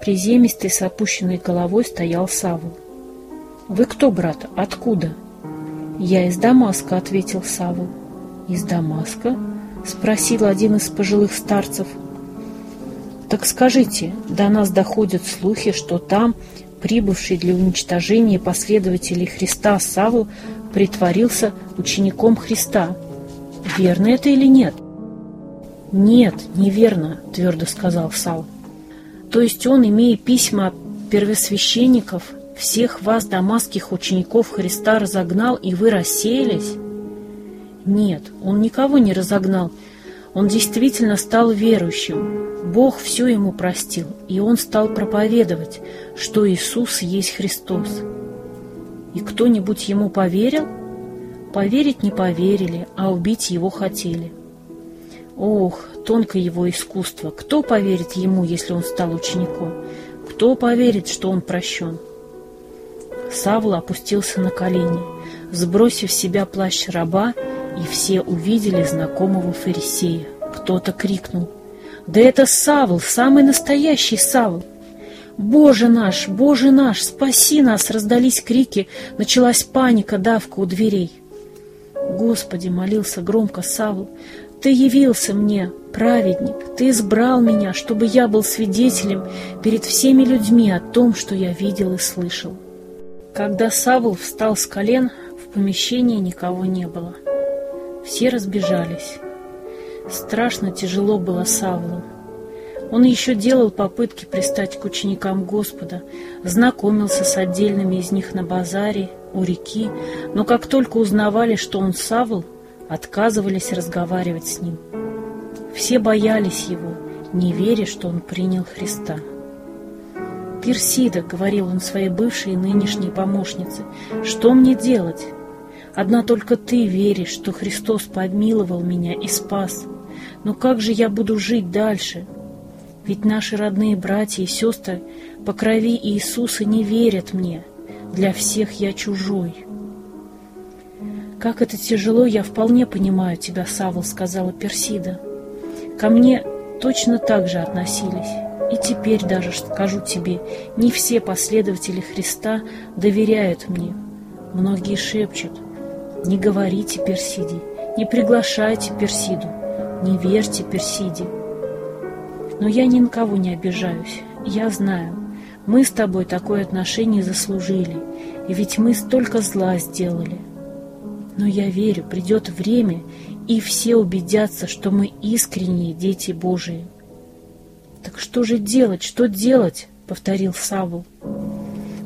Приземистый с опущенной головой стоял Савл. «Вы кто, брат? Откуда?» «Я из Дамаска», — ответил Савл. «Из Дамаска?» — спросил один из пожилых старцев. «Так скажите, до нас доходят слухи, что там, прибывший для уничтожения последователей Христа Савл, притворился учеником Христа. Верно это или нет?» «Нет, неверно», — твердо сказал Сал. «То есть он, имея письма первосвященников, всех вас, дамасских учеников Христа, разогнал, и вы рассеялись?» «Нет, он никого не разогнал. Он действительно стал верующим. Бог все ему простил, и он стал проповедовать, что Иисус есть Христос. И кто-нибудь ему поверил?» Поверить не поверили, а убить его хотели. Ох, тонко его искусство. Кто поверит ему, если он стал учеником? Кто поверит, что он прощен? Савла опустился на колени, сбросив с себя плащ раба, и все увидели знакомого фарисея. Кто-то крикнул. «Да это Савл, самый настоящий Савл!» «Боже наш, Боже наш, спаси нас!» Раздались крики, началась паника, давка у дверей. «Господи!» — молился громко Савл. Ты явился мне, праведник, Ты избрал меня, чтобы я был свидетелем перед всеми людьми о том, что я видел и слышал. Когда Савл встал с колен, в помещении никого не было. Все разбежались. Страшно тяжело было Савлу. Он еще делал попытки пристать к ученикам Господа, знакомился с отдельными из них на базаре, у реки, но как только узнавали, что он Савл, отказывались разговаривать с ним. Все боялись его, не веря, что он принял Христа. «Персида», — говорил он своей бывшей и нынешней помощнице, — «что мне делать? Одна только ты веришь, что Христос помиловал меня и спас. Но как же я буду жить дальше? Ведь наши родные братья и сестры по крови Иисуса не верят мне. Для всех я чужой». «Как это тяжело, я вполне понимаю тебя, Савл», — сказала Персида. «Ко мне точно так же относились. И теперь даже скажу тебе, не все последователи Христа доверяют мне. Многие шепчут, не говорите Персиде, не приглашайте Персиду, не верьте Персиде. Но я ни на кого не обижаюсь, я знаю, мы с тобой такое отношение заслужили, и ведь мы столько зла сделали». Но я верю, придет время, и все убедятся, что мы искренние дети Божии. «Так что же делать, что делать?» — повторил Савл.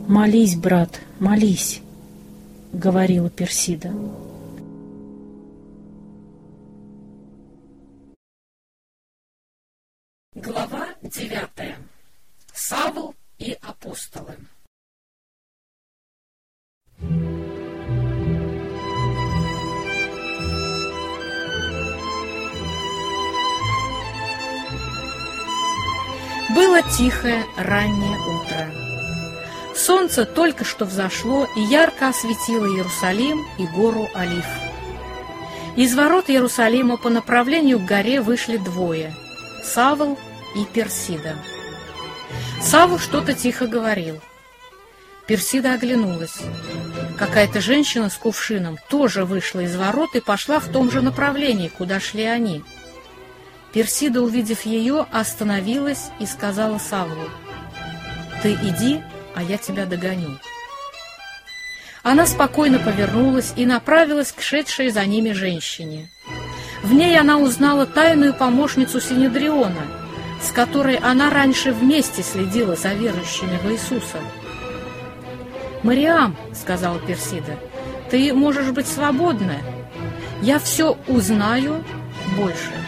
«Молись, брат, молись», — говорила Персида. Глава девятая. Савл и апостолы. Было тихое раннее утро. Солнце только что взошло и ярко осветило Иерусалим и гору Олив. Из ворот Иерусалима по направлению к горе вышли двое – Савл и Персида. Савва что-то тихо говорил. Персида оглянулась. Какая-то женщина с кувшином тоже вышла из ворот и пошла в том же направлении, куда шли они. Персида, увидев ее, остановилась и сказала Савлу, «Ты иди, а я тебя догоню». Она спокойно повернулась и направилась к шедшей за ними женщине. В ней она узнала тайную помощницу Синедриона, с которой она раньше вместе следила за верующими в Иисуса. «Мариам», — сказала Персида, — «ты можешь быть свободна. Я все узнаю больше».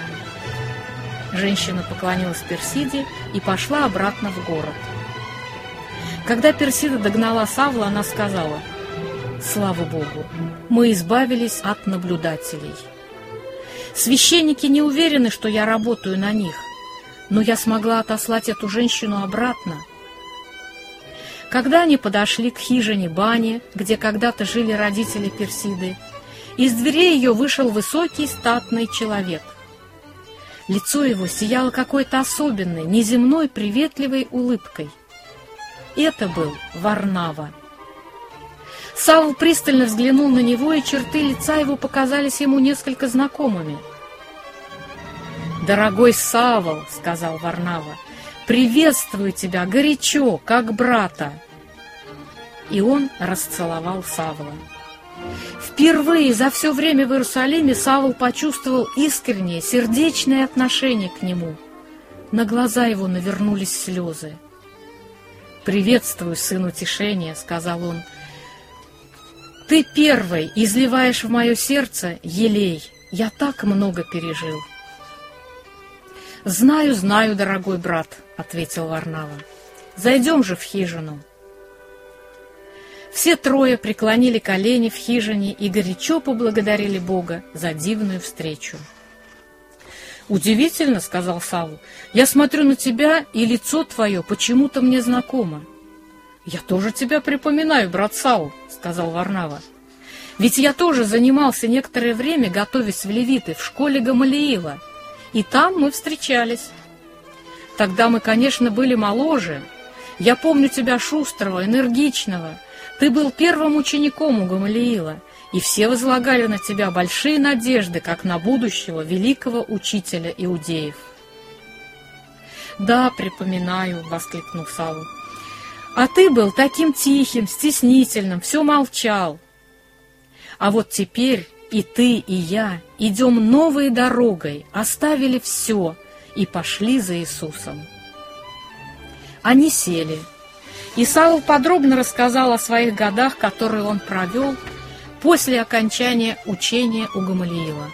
Женщина поклонилась Персиде и пошла обратно в город. Когда Персида догнала Савла, она сказала, «Слава Богу, мы избавились от наблюдателей. Священники не уверены, что я работаю на них, но я смогла отослать эту женщину обратно. Когда они подошли к хижине бани, где когда-то жили родители Персиды, из дверей ее вышел высокий статный человек. Лицо его сияло какой-то особенной, неземной, приветливой улыбкой. Это был Варнава. Савл пристально взглянул на него, и черты лица его показались ему несколько знакомыми. «Дорогой Савл», — сказал Варнава, — «приветствую тебя горячо, как брата». И он расцеловал Савла. Впервые за все время в Иерусалиме Савл почувствовал искреннее, сердечное отношение к нему. На глаза его навернулись слезы. «Приветствую, сын утешения», — сказал он, — ты первый изливаешь в мое сердце елей. Я так много пережил. «Знаю, знаю, дорогой брат», — ответил Варнава. «Зайдем же в хижину». Все трое преклонили колени в хижине и горячо поблагодарили Бога за дивную встречу. «Удивительно», — сказал Савл, — «я смотрю на тебя, и лицо твое почему-то мне знакомо». «Я тоже тебя припоминаю, брат Саул», — сказал Варнава. «Ведь я тоже занимался некоторое время, готовясь в Левиты, в школе Гамалиила, и там мы встречались. Тогда мы, конечно, были моложе. Я помню тебя шустрого, энергичного. Ты был первым учеником у Гамалиила, и все возлагали на тебя большие надежды, как на будущего великого учителя иудеев». «Да, припоминаю», — воскликнул Савл. А ты был таким тихим, стеснительным, все молчал. А вот теперь и ты, и я идем новой дорогой, оставили все и пошли за Иисусом. Они сели. И Саул подробно рассказал о своих годах, которые он провел после окончания учения у Гамалиила.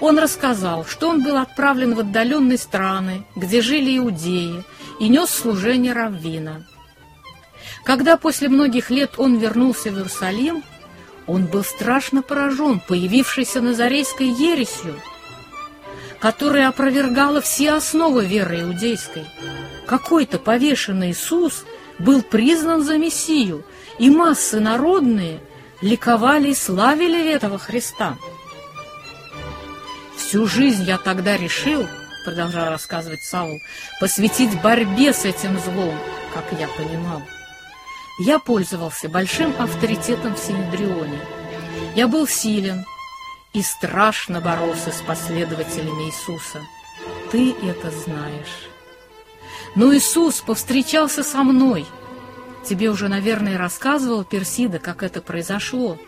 Он рассказал, что он был отправлен в отдаленные страны, где жили иудеи, и нес служение раввина – когда после многих лет он вернулся в Иерусалим, он был страшно поражен появившейся назарейской ересью, которая опровергала все основы веры иудейской. Какой-то повешенный Иисус был признан за Мессию, и массы народные ликовали и славили этого Христа. Всю жизнь я тогда решил, продолжал рассказывать Саул, посвятить борьбе с этим злом, как я понимал. Я пользовался большим авторитетом в Синедрионе. Я был силен и страшно боролся с последователями Иисуса. Ты это знаешь. Но Иисус повстречался со мной. Тебе уже, наверное, рассказывал Персида, как это произошло.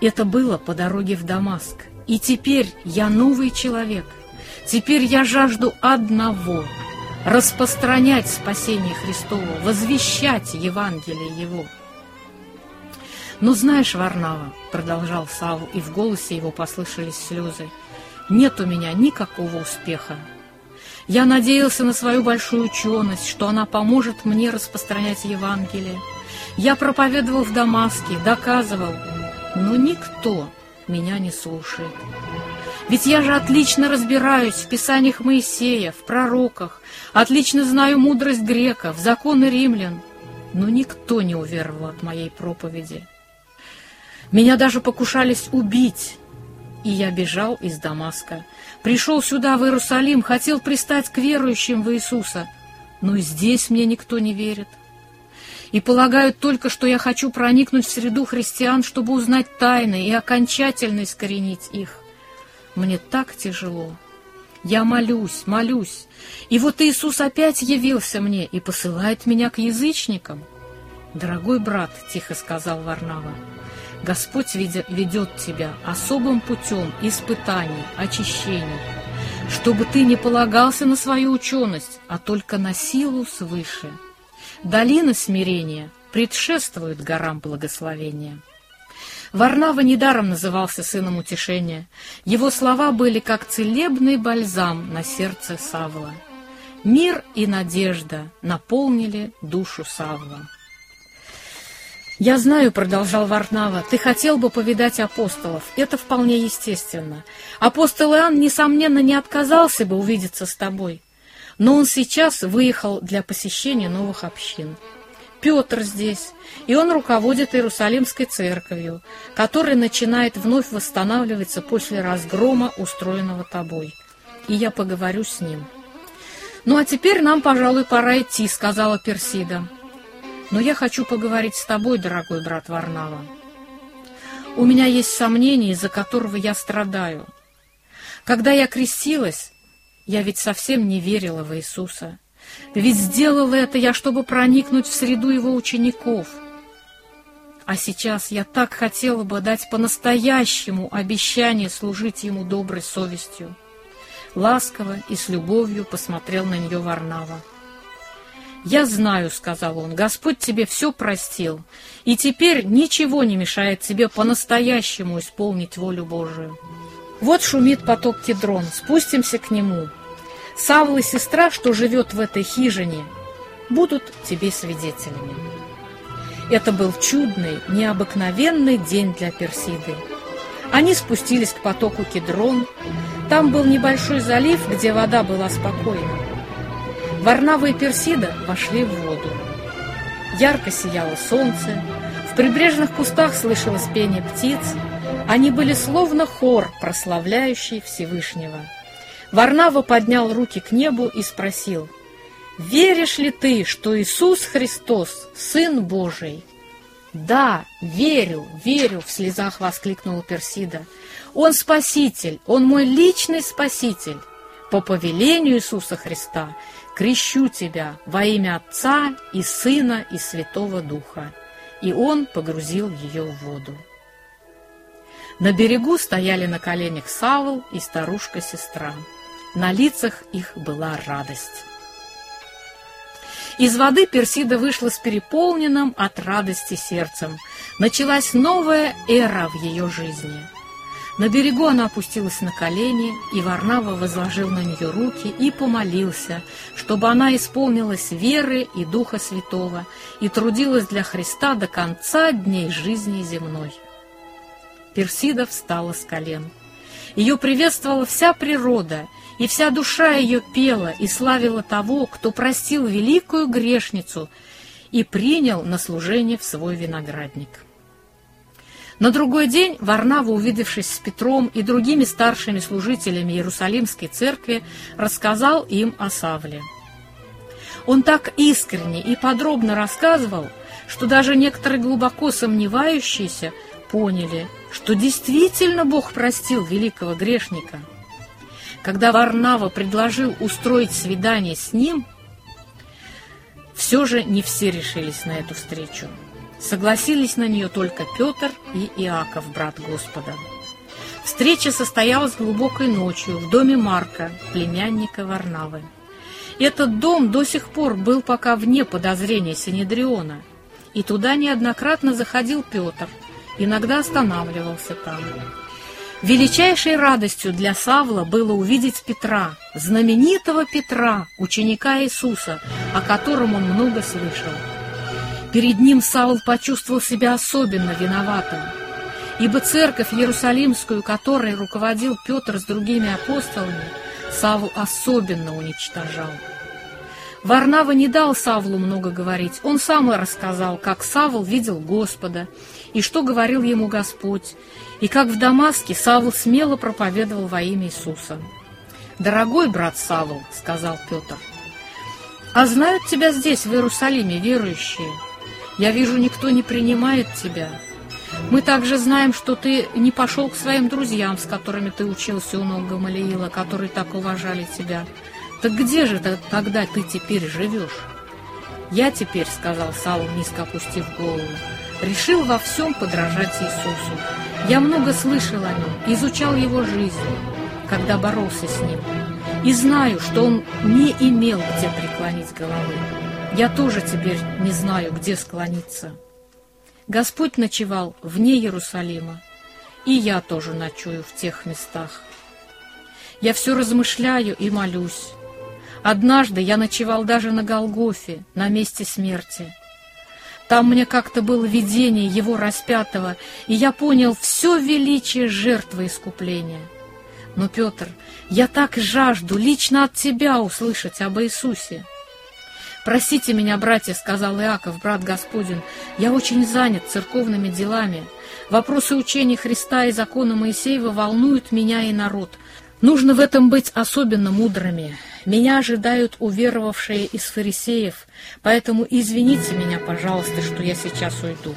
Это было по дороге в Дамаск. И теперь я новый человек. Теперь я жажду одного — распространять спасение Христово, возвещать Евангелие Его. «Ну, знаешь, Варнава», — продолжал Саву, и в голосе его послышались слезы, «нет у меня никакого успеха. Я надеялся на свою большую ученость, что она поможет мне распространять Евангелие. Я проповедовал в Дамаске, доказывал, но никто меня не слушает. Ведь я же отлично разбираюсь в писаниях Моисея, в пророках, отлично знаю мудрость греков, законы римлян, но никто не уверовал от моей проповеди. Меня даже покушались убить, и я бежал из Дамаска. Пришел сюда, в Иерусалим, хотел пристать к верующим в Иисуса, Но и здесь мне никто не верит. И полагают только, что я хочу проникнуть в среду христиан, чтобы узнать тайны и окончательно искоренить их. Мне так тяжело. Я молюсь, молюсь. И вот Иисус опять явился мне и посылает меня к язычникам. «Дорогой брат», — тихо сказал Варнава, — «Господь ведет тебя особым путем испытаний, очищений, чтобы ты не полагался на свою ученость, а только на силу свыше. Долина смирения предшествует горам благословения». Варнава недаром назывался сыном утешения. Его слова были как целебный бальзам на сердце Савла. Мир и надежда наполнили душу Савла. «Я знаю», — продолжал Варнава, — «ты хотел бы повидать апостолов. Это вполне естественно. Апостол Иоанн, несомненно, не отказался бы увидеться с тобой. Но он сейчас выехал для посещения новых общин. Петр здесь, и он руководит Иерусалимской церковью, которая начинает вновь восстанавливаться после разгрома, устроенного тобой. И я поговорю с ним». «Ну а теперь нам, пожалуй, пора идти», — сказала Персида. Но я хочу поговорить с тобой, дорогой брат Варнава. У меня есть сомнение, из-за которого я страдаю. Когда я крестилась, я ведь совсем не верила в Иисуса. Ведь сделала это я, чтобы проникнуть в среду его учеников. А сейчас я так хотела бы дать по-настоящему обещание служить ему доброй совестью. Ласково и с любовью посмотрел на нее Варнава. «Я знаю», — сказал он, — «Господь тебе все простил, и теперь ничего не мешает тебе по-настоящему исполнить волю Божию. Вот шумит поток Кедрон, спустимся к нему. Савла и сестра, что живет в этой хижине, будут тебе свидетелями». Это был чудный, необыкновенный день для Персиды. Они спустились к потоку Кедрон. Там был небольшой залив, где вода была спокойна. Варнава и Персида вошли в воду. Ярко сияло солнце, в прибрежных кустах слышалось пение птиц, они были словно хор, прославляющий Всевышнего. Варнава поднял руки к небу и спросил, «Веришь ли ты, что Иисус Христос, Сын Божий?» «Да, верю, верю!» — в слезах воскликнула Персида. «Он Спаситель, Он мой личный Спаситель!» По повелению Иисуса Христа крещу тебя во имя Отца и Сына и Святого Духа». И он погрузил ее в воду. На берегу стояли на коленях Савл и старушка-сестра. На лицах их была радость. Из воды Персида вышла с переполненным от радости сердцем. Началась новая эра в ее жизни — на берегу она опустилась на колени, и Варнава возложил на нее руки и помолился, чтобы она исполнилась веры и Духа Святого и трудилась для Христа до конца дней жизни земной. Персида встала с колен. Ее приветствовала вся природа, и вся душа ее пела и славила того, кто простил великую грешницу и принял на служение в свой виноградник. На другой день Варнава, увидевшись с Петром и другими старшими служителями Иерусалимской церкви, рассказал им о Савле. Он так искренне и подробно рассказывал, что даже некоторые глубоко сомневающиеся поняли, что действительно Бог простил великого грешника. Когда Варнава предложил устроить свидание с ним, все же не все решились на эту встречу. Согласились на нее только Петр и Иаков, брат Господа. Встреча состоялась глубокой ночью в доме Марка, племянника Варнавы. Этот дом до сих пор был пока вне подозрения Синедриона, и туда неоднократно заходил Петр, иногда останавливался там. Величайшей радостью для Савла было увидеть Петра, знаменитого Петра, ученика Иисуса, о котором он много слышал. Перед ним Саул почувствовал себя особенно виноватым, ибо церковь Иерусалимскую, которой руководил Петр с другими апостолами, Савл особенно уничтожал. Варнава не дал Савлу много говорить. Он сам рассказал, как Савл видел Господа, и что говорил ему Господь, и как в Дамаске Савл смело проповедовал во имя Иисуса. «Дорогой брат Савл», — сказал Петр, — А знают тебя здесь, в Иерусалиме, верующие? Я вижу, никто не принимает тебя. Мы также знаем, что ты не пошел к своим друзьям, с которыми ты учился у ног Гамалиила, которые так уважали тебя. Так где же тогда ты теперь живешь? Я теперь, — сказал Саул, низко опустив голову, — решил во всем подражать Иисусу. Я много слышал о нем, изучал его жизнь, когда боролся с ним, и знаю, что он не имел где преклонить головы. Я тоже теперь не знаю, где склониться. Господь ночевал вне Иерусалима, и я тоже ночую в тех местах. Я все размышляю и молюсь. Однажды я ночевал даже на Голгофе, на месте смерти. Там мне как-то было видение его распятого, и я понял все величие жертвы искупления. Но, Петр, я так жажду лично от тебя услышать об Иисусе. «Простите меня, братья», — сказал Иаков, брат Господин, — «я очень занят церковными делами. Вопросы учения Христа и закона Моисеева волнуют меня и народ. Нужно в этом быть особенно мудрыми. Меня ожидают уверовавшие из фарисеев, поэтому извините меня, пожалуйста, что я сейчас уйду».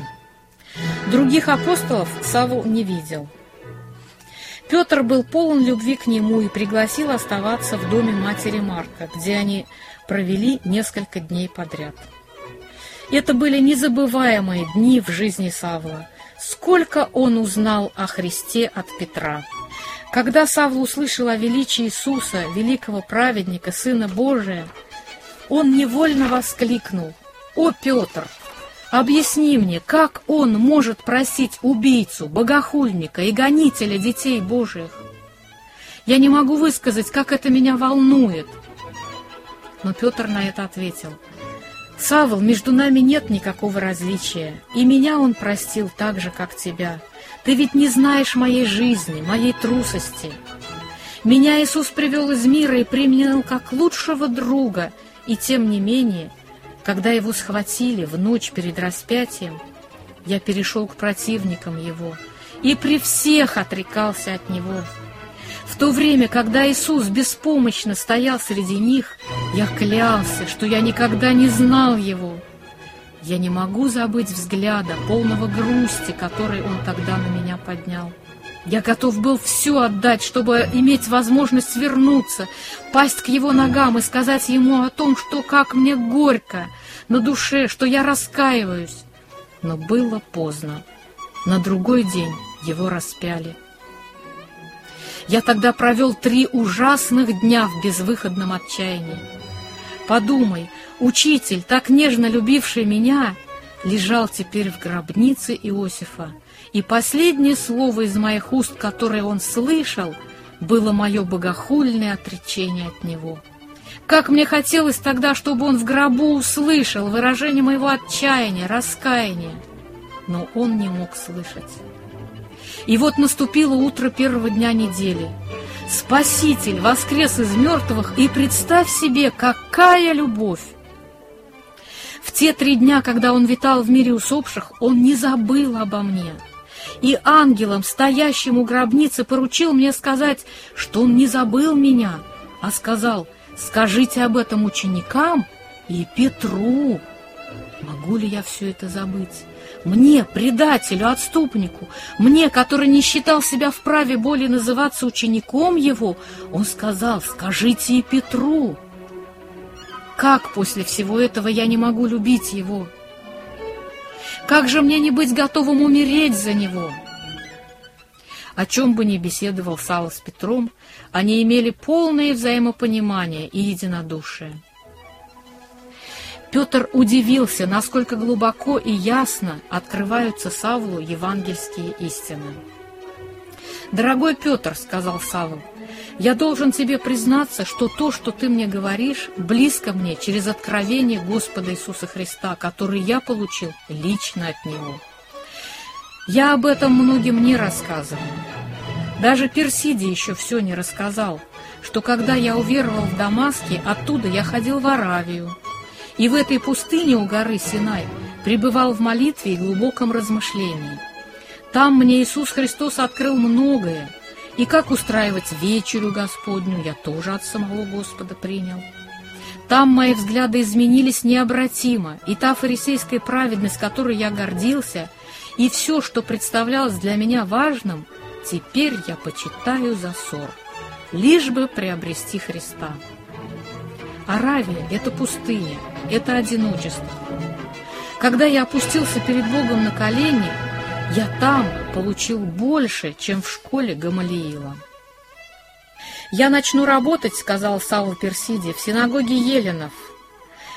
Других апостолов Савл не видел. Петр был полон любви к нему и пригласил оставаться в доме матери Марка, где они провели несколько дней подряд. Это были незабываемые дни в жизни Савла. Сколько он узнал о Христе от Петра. Когда Савл услышал о величии Иисуса, великого праведника, Сына Божия, он невольно воскликнул «О, Петр, объясни мне, как он может просить убийцу, богохульника и гонителя детей Божиих? Я не могу высказать, как это меня волнует». Но Петр на это ответил. «Савл, между нами нет никакого различия, и меня он простил так же, как тебя. Ты ведь не знаешь моей жизни, моей трусости. Меня Иисус привел из мира и применил как лучшего друга, и тем не менее, когда его схватили в ночь перед распятием, я перешел к противникам его и при всех отрекался от него». В то время, когда Иисус беспомощно стоял среди них, я клялся, что я никогда не знал Его. Я не могу забыть взгляда, полного грусти, который Он тогда на меня поднял. Я готов был все отдать, чтобы иметь возможность вернуться, пасть к Его ногам и сказать Ему о том, что как мне горько на душе, что я раскаиваюсь. Но было поздно. На другой день Его распяли. Я тогда провел три ужасных дня в безвыходном отчаянии. Подумай, учитель, так нежно любивший меня, лежал теперь в гробнице Иосифа, и последнее слово из моих уст, которое он слышал, было мое богохульное отречение от него. Как мне хотелось тогда, чтобы он в гробу услышал выражение моего отчаяния, раскаяния, но он не мог слышать. И вот наступило утро первого дня недели. Спаситель воскрес из мертвых, и представь себе, какая любовь! В те три дня, когда он витал в мире усопших, он не забыл обо мне. И ангелом, стоящим у гробницы, поручил мне сказать, что он не забыл меня, а сказал, скажите об этом ученикам и Петру. Могу ли я все это забыть? Мне, предателю, отступнику, мне, который не считал себя вправе более называться учеником его, он сказал, скажите и Петру. Как после всего этого я не могу любить его? Как же мне не быть готовым умереть за него? О чем бы ни беседовал Сава с Петром, они имели полное взаимопонимание и единодушие. Петр удивился, насколько глубоко и ясно открываются Савлу евангельские истины. «Дорогой Петр», — сказал Савл, — «я должен тебе признаться, что то, что ты мне говоришь, близко мне через откровение Господа Иисуса Христа, который я получил лично от Него. Я об этом многим не рассказывал. Даже Персиде еще все не рассказал, что когда я уверовал в Дамаске, оттуда я ходил в Аравию, и в этой пустыне у горы Синай пребывал в молитве и глубоком размышлении. Там мне Иисус Христос открыл многое, и как устраивать вечерю Господню я тоже от самого Господа принял. Там мои взгляды изменились необратимо, и та фарисейская праведность, которой я гордился, и все, что представлялось для меня важным, теперь я почитаю за ссор, лишь бы приобрести Христа. Аравия — это пустыня, это одиночество. Когда я опустился перед Богом на колени, я там получил больше, чем в школе Гамалиила. «Я начну работать», — сказал Савл Персиди, — «в синагоге Еленов».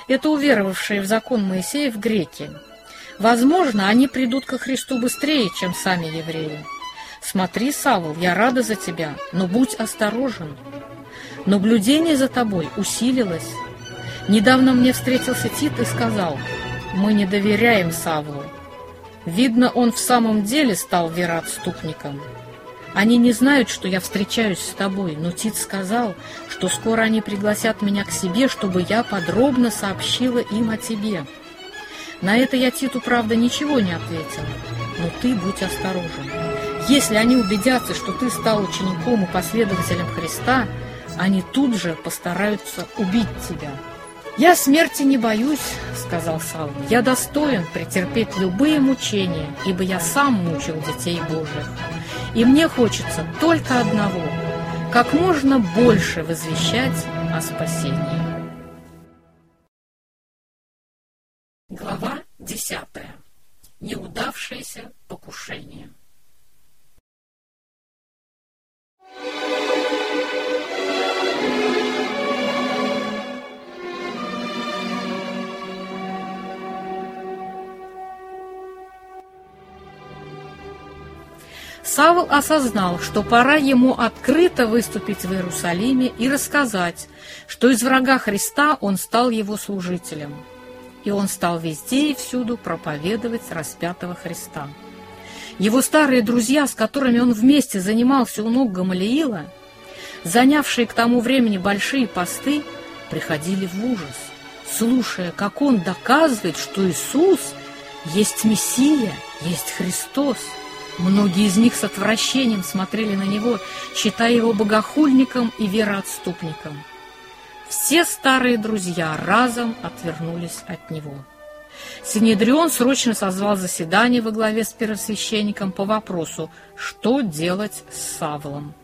Это уверовавшие в закон Моисеев греки. Возможно, они придут ко Христу быстрее, чем сами евреи. Смотри, Савл, я рада за тебя, но будь осторожен. Наблюдение за тобой усилилось. Недавно мне встретился Тит и сказал, мы не доверяем Савлу. Видно, он в самом деле стал вероотступником. Они не знают, что я встречаюсь с тобой, но Тит сказал, что скоро они пригласят меня к себе, чтобы я подробно сообщила им о тебе. На это я Титу, правда, ничего не ответила, но ты будь осторожен. Если они убедятся, что ты стал учеником и последователем Христа, они тут же постараются убить тебя». «Я смерти не боюсь», — сказал Савл. «Я достоин претерпеть любые мучения, ибо я сам мучил детей Божьих. И мне хочется только одного — как можно больше возвещать о спасении». Глава десятая. Неудавшееся покушение. Савл осознал, что пора ему открыто выступить в Иерусалиме и рассказать, что из врага Христа он стал его служителем. И он стал везде и всюду проповедовать распятого Христа. Его старые друзья, с которыми он вместе занимался у ног Гамалиила, занявшие к тому времени большие посты, приходили в ужас, слушая, как он доказывает, что Иисус есть Мессия, есть Христос – Многие из них с отвращением смотрели на него, считая его богохульником и вероотступником. Все старые друзья разом отвернулись от него. Синедрион срочно созвал заседание во главе с первосвященником по вопросу, что делать с Савлом.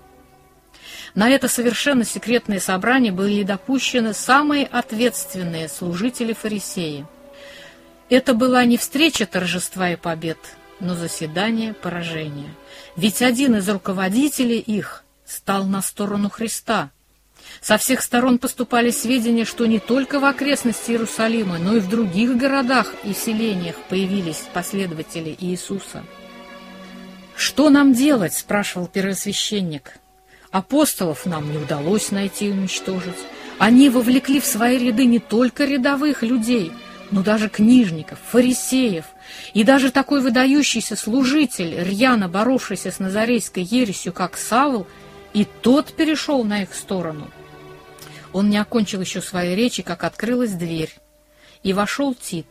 На это совершенно секретное собрание были допущены самые ответственные служители фарисеи. Это была не встреча торжества и побед – но заседание поражения. Ведь один из руководителей их стал на сторону Христа. Со всех сторон поступали сведения, что не только в окрестности Иерусалима, но и в других городах и селениях появились последователи Иисуса. «Что нам делать?» – спрашивал первосвященник. «Апостолов нам не удалось найти и уничтожить. Они вовлекли в свои ряды не только рядовых людей – но даже книжников, фарисеев и даже такой выдающийся служитель, рьяно боровшийся с назарейской ересью, как Савл, и тот перешел на их сторону. Он не окончил еще своей речи, как открылась дверь, и вошел Тит.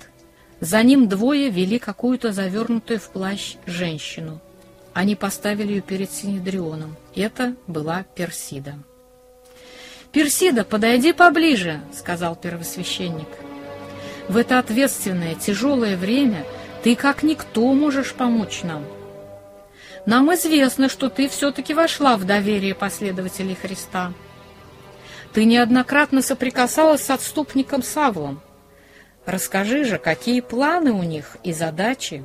За ним двое вели какую-то завернутую в плащ женщину. Они поставили ее перед Синедрионом. Это была Персида. «Персида, подойди поближе», — сказал первосвященник. В это ответственное, тяжелое время ты как никто можешь помочь нам. Нам известно, что ты все-таки вошла в доверие последователей Христа. Ты неоднократно соприкасалась с отступником Савлом. Расскажи же, какие планы у них и задачи.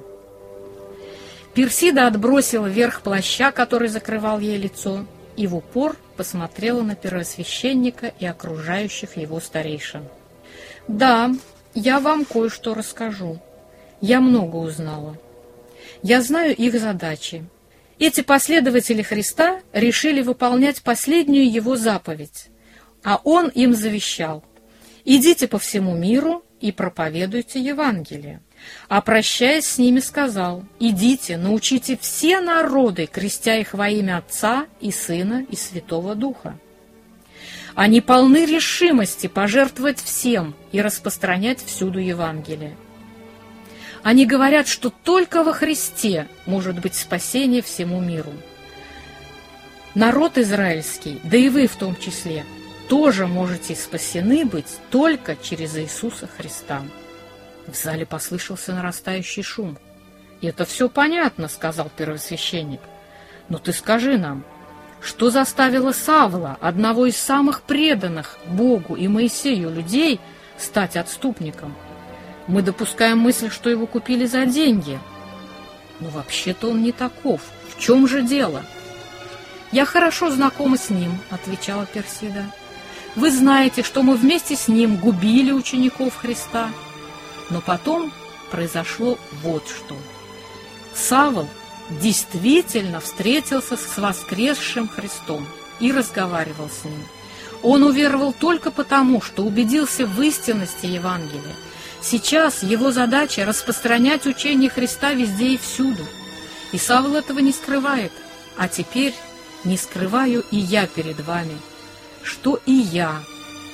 Персида отбросила верх плаща, который закрывал ей лицо, и в упор посмотрела на первосвященника и окружающих его старейшин. «Да, я вам кое-что расскажу. Я много узнала. Я знаю их задачи. Эти последователи Христа решили выполнять последнюю его заповедь, а он им завещал. «Идите по всему миру и проповедуйте Евангелие». А прощаясь с ними, сказал, «Идите, научите все народы, крестя их во имя Отца и Сына и Святого Духа». Они полны решимости пожертвовать всем и распространять всюду Евангелие. Они говорят, что только во Христе может быть спасение всему миру. Народ израильский, да и вы в том числе, тоже можете спасены быть только через Иисуса Христа». В зале послышался нарастающий шум. «Это все понятно», — сказал первосвященник. «Но ты скажи нам, что заставило Савла, одного из самых преданных Богу и Моисею людей, стать отступником? Мы допускаем мысль, что его купили за деньги. Но вообще-то он не таков. В чем же дело?» «Я хорошо знакома с ним», — отвечала Персида. «Вы знаете, что мы вместе с ним губили учеников Христа». Но потом произошло вот что. Савол действительно встретился с воскресшим Христом и разговаривал с ним. Он уверовал только потому, что убедился в истинности Евангелия. Сейчас его задача распространять учение Христа везде и всюду. И Савол этого не скрывает. А теперь не скрываю и я перед вами, что и я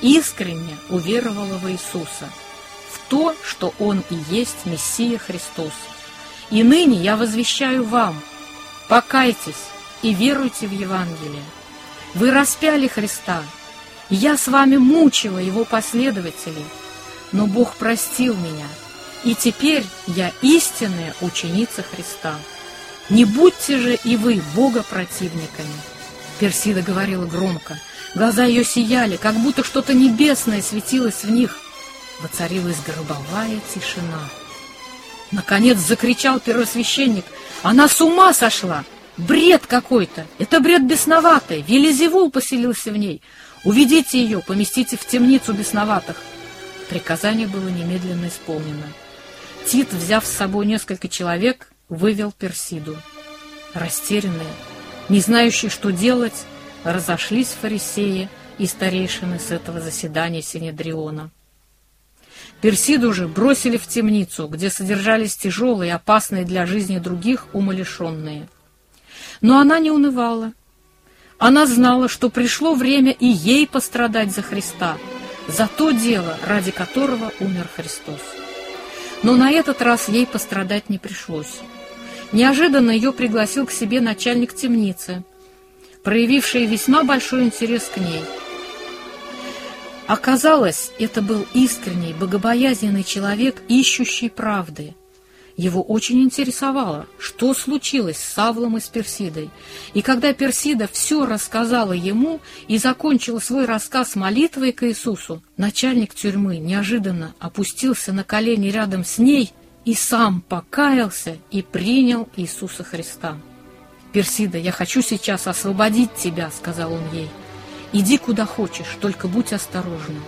искренне уверовала в Иисуса – то, что Он и есть Мессия Христос. И ныне я возвещаю вам, покайтесь и веруйте в Евангелие. Вы распяли Христа, я с вами мучила Его последователей, но Бог простил меня, и теперь я истинная ученица Христа. Не будьте же и вы Бога противниками. Персида говорила громко, глаза ее сияли, как будто что-то небесное светилось в них. Воцарилась гробовая тишина. Наконец закричал первосвященник. Она с ума сошла! Бред какой-то! Это бред бесноватый! Велизевул поселился в ней. Уведите ее, поместите в темницу бесноватых. Приказание было немедленно исполнено. Тит, взяв с собой несколько человек, вывел Персиду. Растерянные, не знающие, что делать, разошлись фарисеи и старейшины с этого заседания Синедриона. Персиду же бросили в темницу, где содержались тяжелые опасные для жизни других умалишенные. Но она не унывала. Она знала, что пришло время и ей пострадать за Христа, за то дело, ради которого умер Христос. Но на этот раз ей пострадать не пришлось. Неожиданно ее пригласил к себе начальник темницы, проявивший весьма большой интерес к ней – Оказалось, это был искренний, богобоязненный человек, ищущий правды. Его очень интересовало, что случилось с Савлом и с Персидой. И когда Персида все рассказала ему и закончила свой рассказ молитвой к Иисусу, начальник тюрьмы неожиданно опустился на колени рядом с ней и сам покаялся и принял Иисуса Христа. «Персида, я хочу сейчас освободить тебя», — сказал он ей. Иди куда хочешь, только будь осторожна.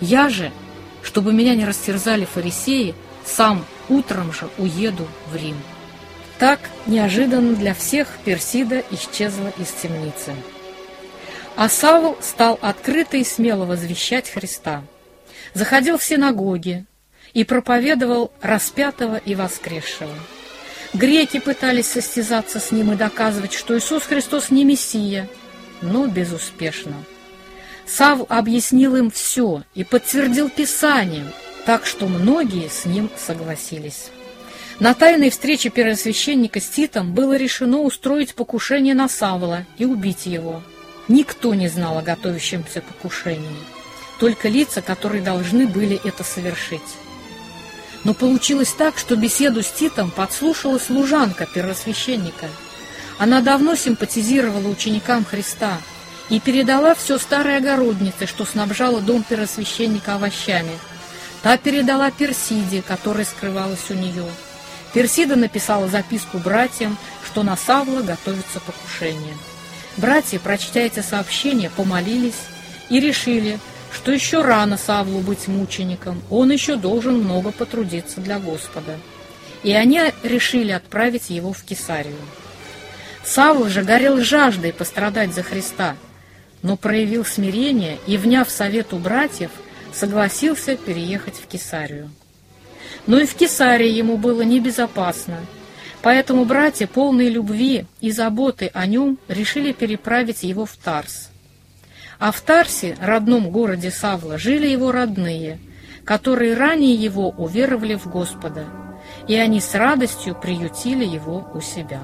Я же, чтобы меня не растерзали фарисеи, сам утром же уеду в Рим. Так неожиданно для всех Персида исчезла из темницы. А Савл стал открыто и смело возвещать Христа. Заходил в синагоги и проповедовал распятого и воскресшего. Греки пытались состязаться с ним и доказывать, что Иисус Христос не Мессия – но безуспешно. Сав объяснил им все и подтвердил Писанием, так что многие с ним согласились. На тайной встрече первосвященника с Титом было решено устроить покушение на Савла и убить его. Никто не знал о готовящемся покушении, только лица, которые должны были это совершить. Но получилось так, что беседу с Титом подслушала служанка первосвященника – она давно симпатизировала ученикам Христа и передала все старой огороднице, что снабжала дом первосвященника овощами. Та передала Персиде, которая скрывалась у нее. Персида написала записку братьям, что на Савла готовится покушение. Братья, прочтя эти сообщения, помолились и решили, что еще рано Савлу быть мучеником, он еще должен много потрудиться для Господа. И они решили отправить его в Кесарию. Савл же горел жаждой пострадать за Христа, но проявил смирение и, вняв совету братьев, согласился переехать в Кесарию. Но и в Кесарии ему было небезопасно, поэтому братья, полные любви и заботы о нем, решили переправить его в Тарс. А в Тарсе, родном городе Савла, жили его родные, которые ранее его уверовали в Господа, и они с радостью приютили его у себя.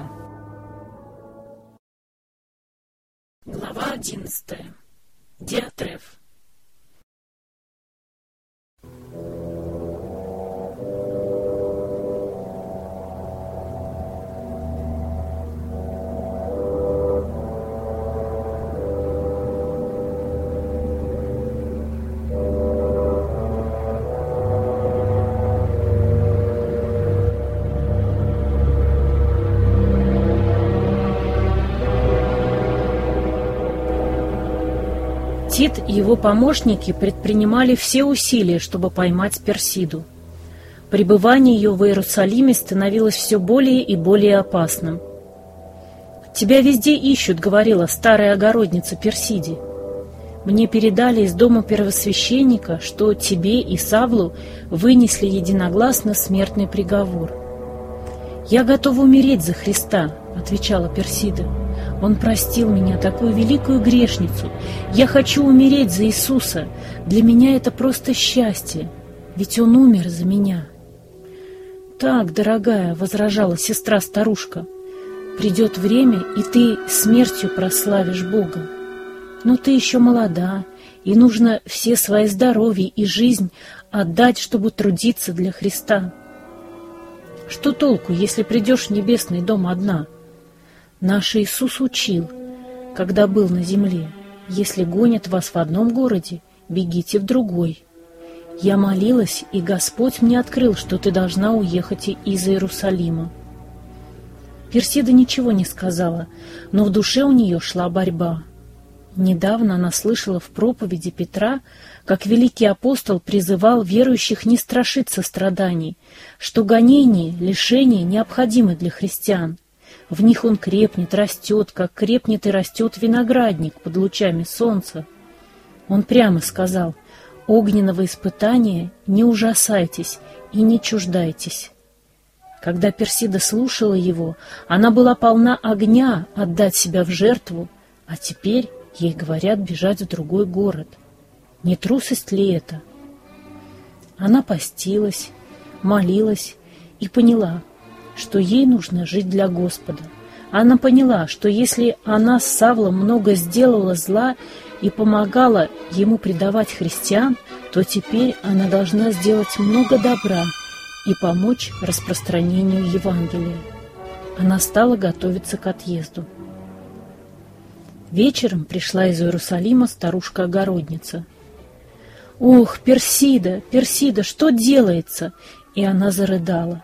Глава одиннадцатая. Диатреф. Тит и его помощники предпринимали все усилия, чтобы поймать Персиду. Пребывание ее в Иерусалиме становилось все более и более опасным. «Тебя везде ищут», — говорила старая огородница Персиди. «Мне передали из дома первосвященника, что тебе и Савлу вынесли единогласно смертный приговор». «Я готова умереть за Христа», — отвечала Персида. Он простил меня, такую великую грешницу. Я хочу умереть за Иисуса. Для меня это просто счастье, ведь Он умер за меня. Так, дорогая, — возражала сестра-старушка, — придет время, и ты смертью прославишь Бога. Но ты еще молода, и нужно все свои здоровье и жизнь отдать, чтобы трудиться для Христа. Что толку, если придешь в небесный дом одна — Наш Иисус учил, когда был на земле, если гонят вас в одном городе, бегите в другой. Я молилась, и Господь мне открыл, что ты должна уехать из Иерусалима. Персида ничего не сказала, но в душе у нее шла борьба. Недавно она слышала в проповеди Петра, как великий апостол призывал верующих не страшиться страданий, что гонения, лишения необходимы для христиан, в них он крепнет, растет, как крепнет и растет виноградник под лучами солнца. Он прямо сказал, огненного испытания не ужасайтесь и не чуждайтесь. Когда Персида слушала его, она была полна огня отдать себя в жертву, а теперь ей говорят бежать в другой город. Не трусость ли это? Она постилась, молилась и поняла — что ей нужно жить для Господа. Она поняла, что если она с Савлом много сделала зла и помогала ему предавать христиан, то теперь она должна сделать много добра и помочь распространению Евангелия. Она стала готовиться к отъезду. Вечером пришла из Иерусалима старушка-огородница. «Ох, Персида, Персида, что делается?» И она зарыдала.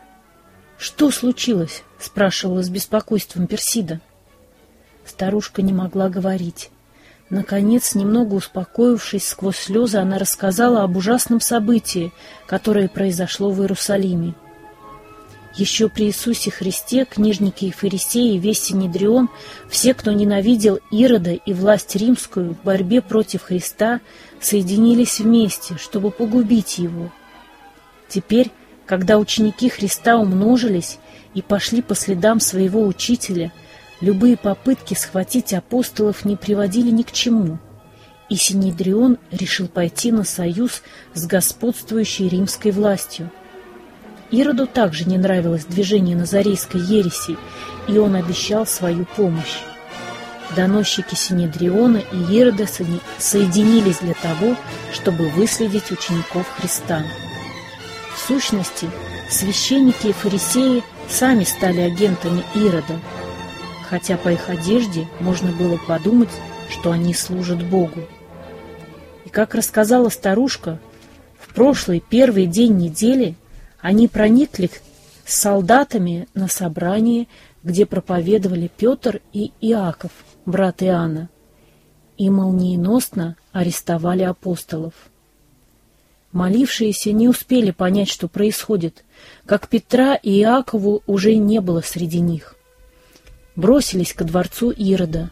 «Что случилось?» — спрашивала с беспокойством Персида. Старушка не могла говорить. Наконец, немного успокоившись сквозь слезы, она рассказала об ужасном событии, которое произошло в Иерусалиме. Еще при Иисусе Христе книжники и фарисеи, весь Синедрион, все, кто ненавидел Ирода и власть римскую в борьбе против Христа, соединились вместе, чтобы погубить его. Теперь когда ученики Христа умножились и пошли по следам своего учителя, любые попытки схватить апостолов не приводили ни к чему. И Синедрион решил пойти на союз с господствующей римской властью. Ироду также не нравилось движение назарейской ереси, и он обещал свою помощь. Доносчики Синедриона и Ирода соединились для того, чтобы выследить учеников Христа сущности, священники и фарисеи сами стали агентами Ирода, хотя по их одежде можно было подумать, что они служат Богу. И как рассказала старушка, в прошлый первый день недели они проникли с солдатами на собрание, где проповедовали Петр и Иаков, брат Иоанна, и молниеносно арестовали апостолов. Молившиеся не успели понять, что происходит, как Петра и Иакову уже не было среди них. Бросились ко дворцу Ирода,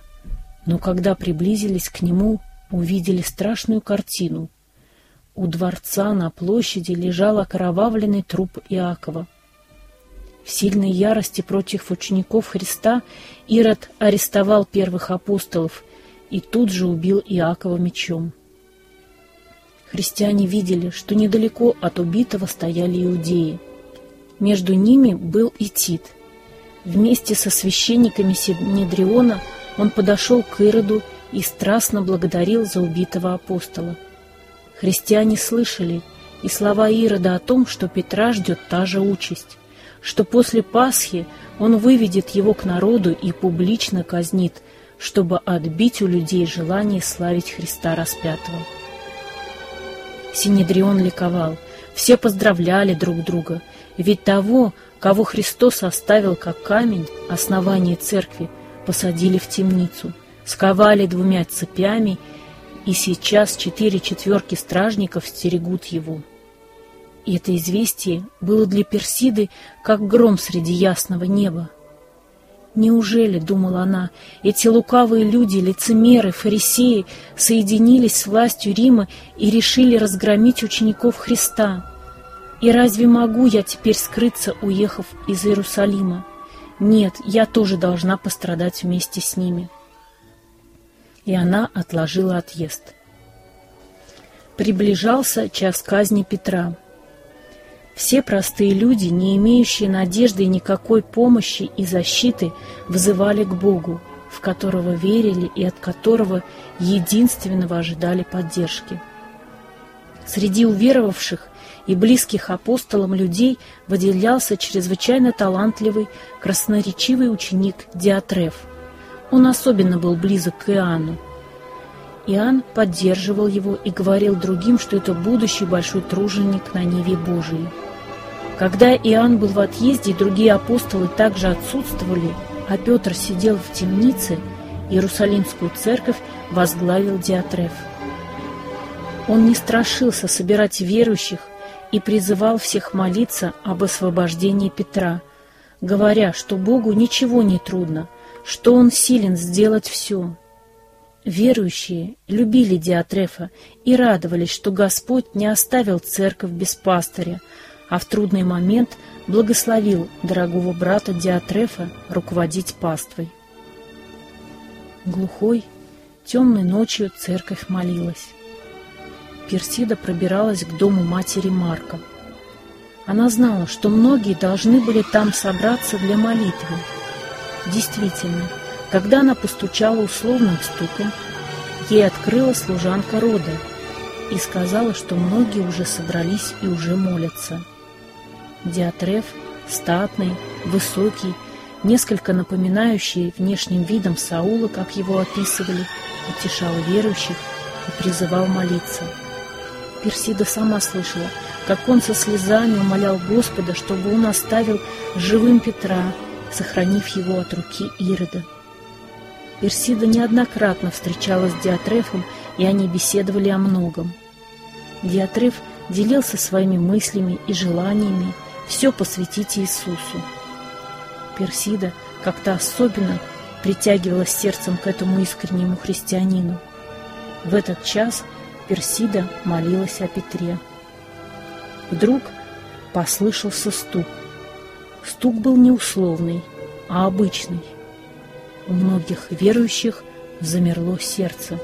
но когда приблизились к нему, увидели страшную картину. У дворца на площади лежал окровавленный труп Иакова. В сильной ярости против учеников Христа Ирод арестовал первых апостолов и тут же убил Иакова мечом. Христиане видели, что недалеко от убитого стояли иудеи. Между ними был и Тит. Вместе со священниками Синедриона он подошел к Ироду и страстно благодарил за убитого апостола. Христиане слышали и слова Ирода о том, что Петра ждет та же участь, что после Пасхи он выведет его к народу и публично казнит, чтобы отбить у людей желание славить Христа распятого. Синедрион ликовал, все поздравляли друг друга, ведь того, кого Христос оставил как камень, основание церкви, посадили в темницу, сковали двумя цепями, и сейчас четыре четверки стражников стерегут его. И это известие было для Персиды, как гром среди ясного неба. Неужели, думала она, эти лукавые люди, лицемеры, фарисеи, соединились с властью Рима и решили разгромить учеников Христа? И разве могу я теперь скрыться, уехав из Иерусалима? Нет, я тоже должна пострадать вместе с ними. И она отложила отъезд. Приближался час казни Петра. Все простые люди, не имеющие надежды и никакой помощи и защиты, взывали к Богу, в которого верили и от которого единственного ожидали поддержки. Среди уверовавших и близких апостолам людей выделялся чрезвычайно талантливый, красноречивый ученик Диатреф. Он особенно был близок к Иоанну. Иоанн поддерживал его и говорил другим, что это будущий большой труженик на Неве Божией. Когда Иоанн был в отъезде и другие апостолы также отсутствовали, а Петр сидел в темнице, Иерусалимскую церковь возглавил Диатреф. Он не страшился собирать верующих и призывал всех молиться об освобождении Петра, говоря, что Богу ничего не трудно, что Он силен сделать все. Верующие любили Диатрефа и радовались, что Господь не оставил церковь без пастыря, а в трудный момент благословил дорогого брата Диатрефа руководить паствой. Глухой, темной ночью церковь молилась. Персида пробиралась к дому матери Марка. Она знала, что многие должны были там собраться для молитвы. Действительно, когда она постучала условным стуком, ей открыла служанка рода и сказала, что многие уже собрались и уже молятся. Диатреф, статный, высокий, несколько напоминающий внешним видом Саула, как его описывали, утешал верующих и призывал молиться. Персида сама слышала, как он со слезами умолял Господа, чтобы он оставил живым Петра, сохранив его от руки Ирода. Персида неоднократно встречалась с Диатрефом, и они беседовали о многом. Диатреф делился своими мыслями и желаниями, все посвятить Иисусу. Персида как-то особенно притягивалась сердцем к этому искреннему христианину. В этот час Персида молилась о Петре. Вдруг послышался стук. Стук был не условный, а обычный. У многих верующих замерло сердце.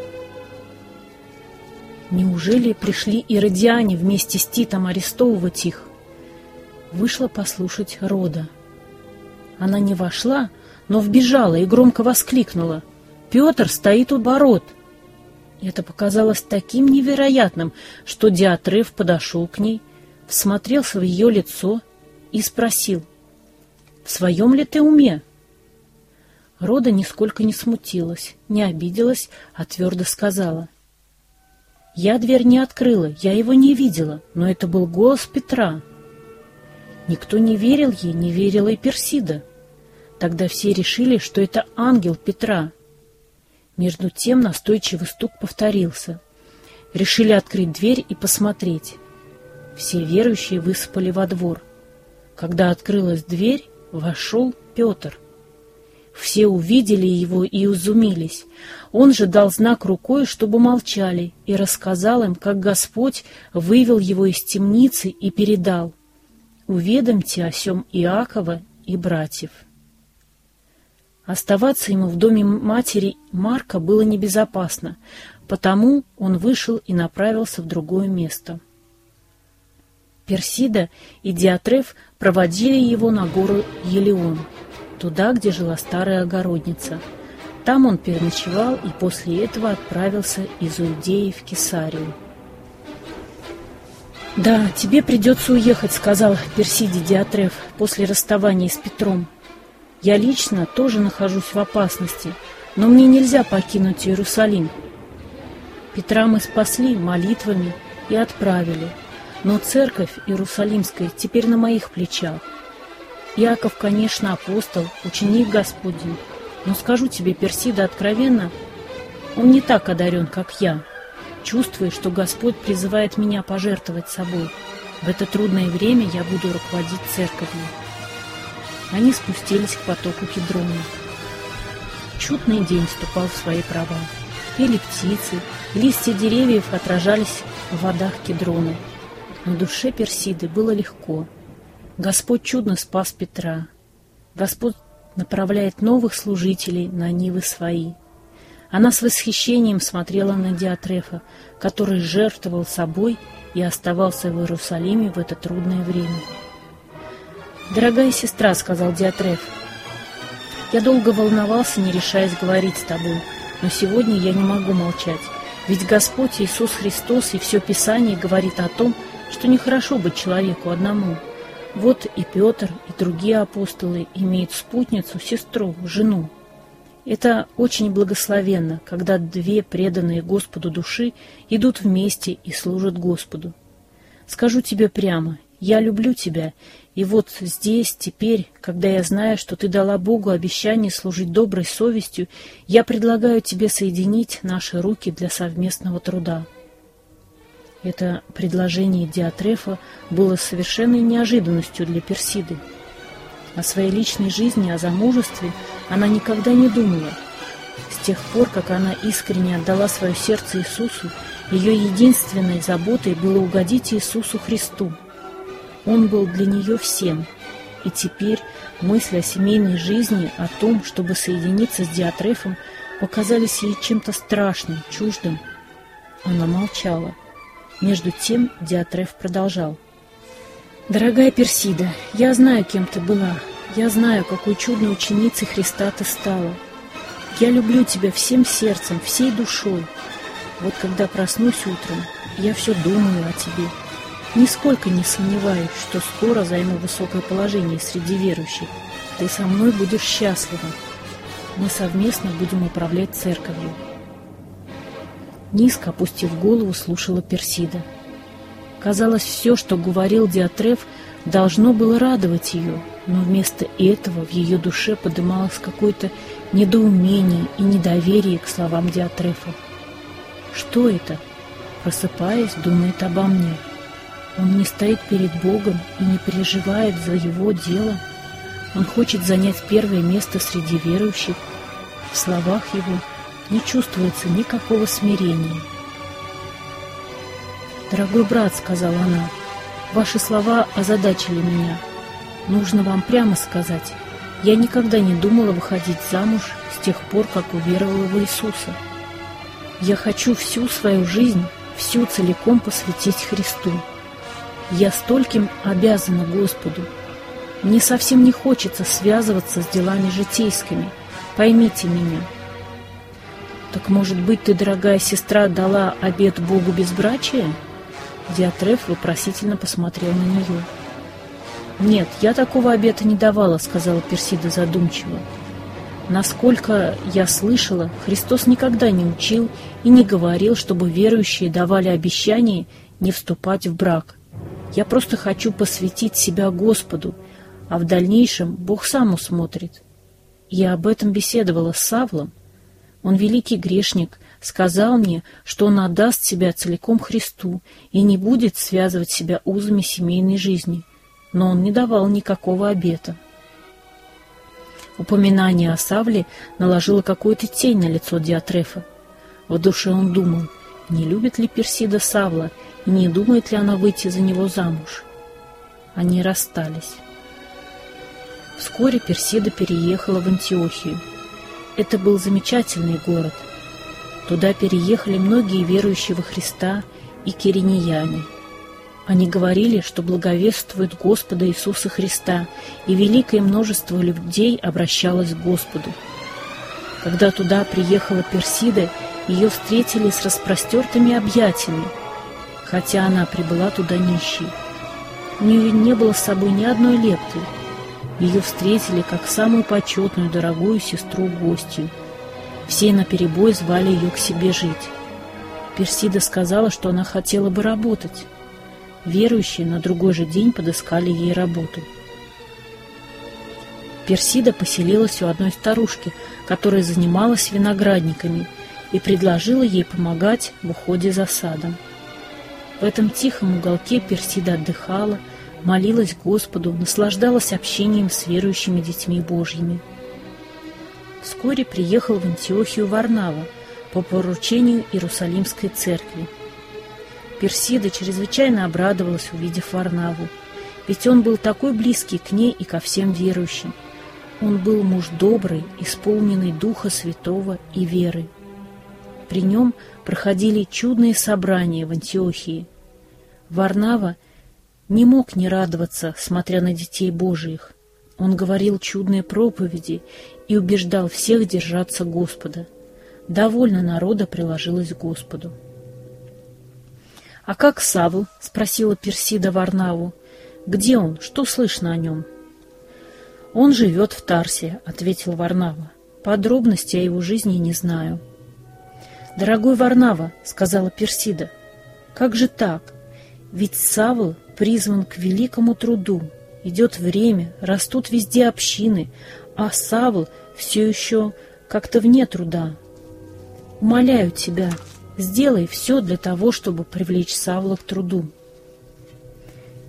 Неужели пришли иродиане вместе с Титом арестовывать их? Вышла послушать рода. Она не вошла, но вбежала и громко воскликнула. «Петр стоит у ворот!» Это показалось таким невероятным, что Диатреф подошел к ней, всмотрелся в ее лицо и спросил, «В своем ли ты уме?» Рода нисколько не смутилась, не обиделась, а твердо сказала, «Я дверь не открыла, я его не видела, но это был голос Петра». Никто не верил ей, не верила и Персида. Тогда все решили, что это ангел Петра. Между тем настойчивый стук повторился. Решили открыть дверь и посмотреть. Все верующие высыпали во двор. Когда открылась дверь, вошел Петр. Все увидели его и изумились. Он же дал знак рукой, чтобы молчали, и рассказал им, как Господь вывел его из темницы и передал — уведомьте о сем Иакова и братьев. Оставаться ему в доме матери Марка было небезопасно, потому он вышел и направился в другое место. Персида и Диатреф проводили его на гору Елеон, туда, где жила старая огородница. Там он переночевал и после этого отправился из Иудеи в Кесарию. «Да, тебе придется уехать», — сказал Персиди Диатреф после расставания с Петром. «Я лично тоже нахожусь в опасности, но мне нельзя покинуть Иерусалим. Петра мы спасли молитвами и отправили, но церковь Иерусалимская теперь на моих плечах. Яков, конечно, апостол, ученик Господень, но скажу тебе, Персида, откровенно, он не так одарен, как я» чувствуя, что Господь призывает меня пожертвовать собой. В это трудное время я буду руководить церковью. Они спустились к потоку Кедрона. Чудный день вступал в свои права. Пели птицы, листья деревьев отражались в водах Кедрона. На душе Персиды было легко. Господь чудно спас Петра. Господь направляет новых служителей на нивы свои. Она с восхищением смотрела на Диатрефа, который жертвовал собой и оставался в Иерусалиме в это трудное время. «Дорогая сестра», — сказал Диатреф, — «я долго волновался, не решаясь говорить с тобой, но сегодня я не могу молчать, ведь Господь Иисус Христос и все Писание говорит о том, что нехорошо быть человеку одному. Вот и Петр, и другие апостолы имеют спутницу, сестру, жену. Это очень благословенно, когда две преданные Господу души идут вместе и служат Господу. Скажу тебе прямо, я люблю тебя, и вот здесь, теперь, когда я знаю, что ты дала Богу обещание служить доброй совестью, я предлагаю тебе соединить наши руки для совместного труда. Это предложение Диатрефа было совершенной неожиданностью для Персиды. О своей личной жизни, о замужестве она никогда не думала. С тех пор, как она искренне отдала свое сердце Иисусу, ее единственной заботой было угодить Иисусу Христу. Он был для нее всем. И теперь мысли о семейной жизни, о том, чтобы соединиться с Диатрефом, показались ей чем-то страшным, чуждым. Она молчала. Между тем Диатреф продолжал. «Дорогая Персида, я знаю, кем ты была. Я знаю, какой чудной ученицей Христа ты стала. Я люблю тебя всем сердцем, всей душой. Вот когда проснусь утром, я все думаю о тебе. Нисколько не сомневаюсь, что скоро займу высокое положение среди верующих. Ты со мной будешь счастлива. Мы совместно будем управлять церковью. Низко опустив голову, слушала Персида. Казалось, все, что говорил Диатреф, должно было радовать ее, но вместо этого в ее душе подымалось какое-то недоумение и недоверие к словам Диатрефа. Что это? Просыпаясь, думает обо мне. Он не стоит перед Богом и не переживает за его дело. Он хочет занять первое место среди верующих. В словах его не чувствуется никакого смирения. «Дорогой брат», — сказала она, — «ваши слова озадачили меня. Нужно вам прямо сказать, я никогда не думала выходить замуж с тех пор, как уверовала в Иисуса. Я хочу всю свою жизнь, всю целиком посвятить Христу. Я стольким обязана Господу. Мне совсем не хочется связываться с делами житейскими. Поймите меня». «Так, может быть, ты, дорогая сестра, дала обет Богу безбрачия?» Диатреф вопросительно посмотрел на нее. «Нет, я такого обета не давала», — сказала Персида задумчиво. «Насколько я слышала, Христос никогда не учил и не говорил, чтобы верующие давали обещание не вступать в брак. Я просто хочу посвятить себя Господу, а в дальнейшем Бог сам усмотрит. Я об этом беседовала с Савлом. Он великий грешник, сказал мне, что он отдаст себя целиком Христу и не будет связывать себя узами семейной жизни, но он не давал никакого обета. Упоминание о Савле наложило какую-то тень на лицо Диатрефа. В душе он думал, не любит ли Персида Савла и не думает ли она выйти за него замуж. Они расстались. Вскоре Персида переехала в Антиохию. Это был замечательный город — Туда переехали многие верующие во Христа и киринияне. Они говорили, что благовествуют Господа Иисуса Христа, и великое множество людей обращалось к Господу. Когда туда приехала Персида, ее встретили с распростертыми объятиями, хотя она прибыла туда нищей. У нее не было с собой ни одной лепты. Ее встретили как самую почетную, дорогую сестру-гостью. Все наперебой звали ее к себе жить. Персида сказала, что она хотела бы работать. Верующие на другой же день подыскали ей работу. Персида поселилась у одной старушки, которая занималась виноградниками, и предложила ей помогать в уходе за садом. В этом тихом уголке Персида отдыхала, молилась Господу, наслаждалась общением с верующими детьми Божьими. Вскоре приехал в Антиохию Варнава по поручению Иерусалимской церкви. Персида чрезвычайно обрадовалась, увидев Варнаву, ведь он был такой близкий к ней и ко всем верующим. Он был муж добрый, исполненный Духа Святого и веры. При нем проходили чудные собрания в Антиохии. Варнава не мог не радоваться, смотря на детей Божиих. Он говорил чудные проповеди и убеждал всех держаться Господа. Довольно народа приложилось к Господу. «А как Савл?» — спросила Персида Варнаву. «Где он? Что слышно о нем?» «Он живет в Тарсе», — ответил Варнава. «Подробности о его жизни не знаю». «Дорогой Варнава», — сказала Персида, — «как же так? Ведь Савл призван к великому труду. Идет время, растут везде общины, а Савл все еще как-то вне труда. Умоляю тебя, сделай все для того, чтобы привлечь Савла к труду.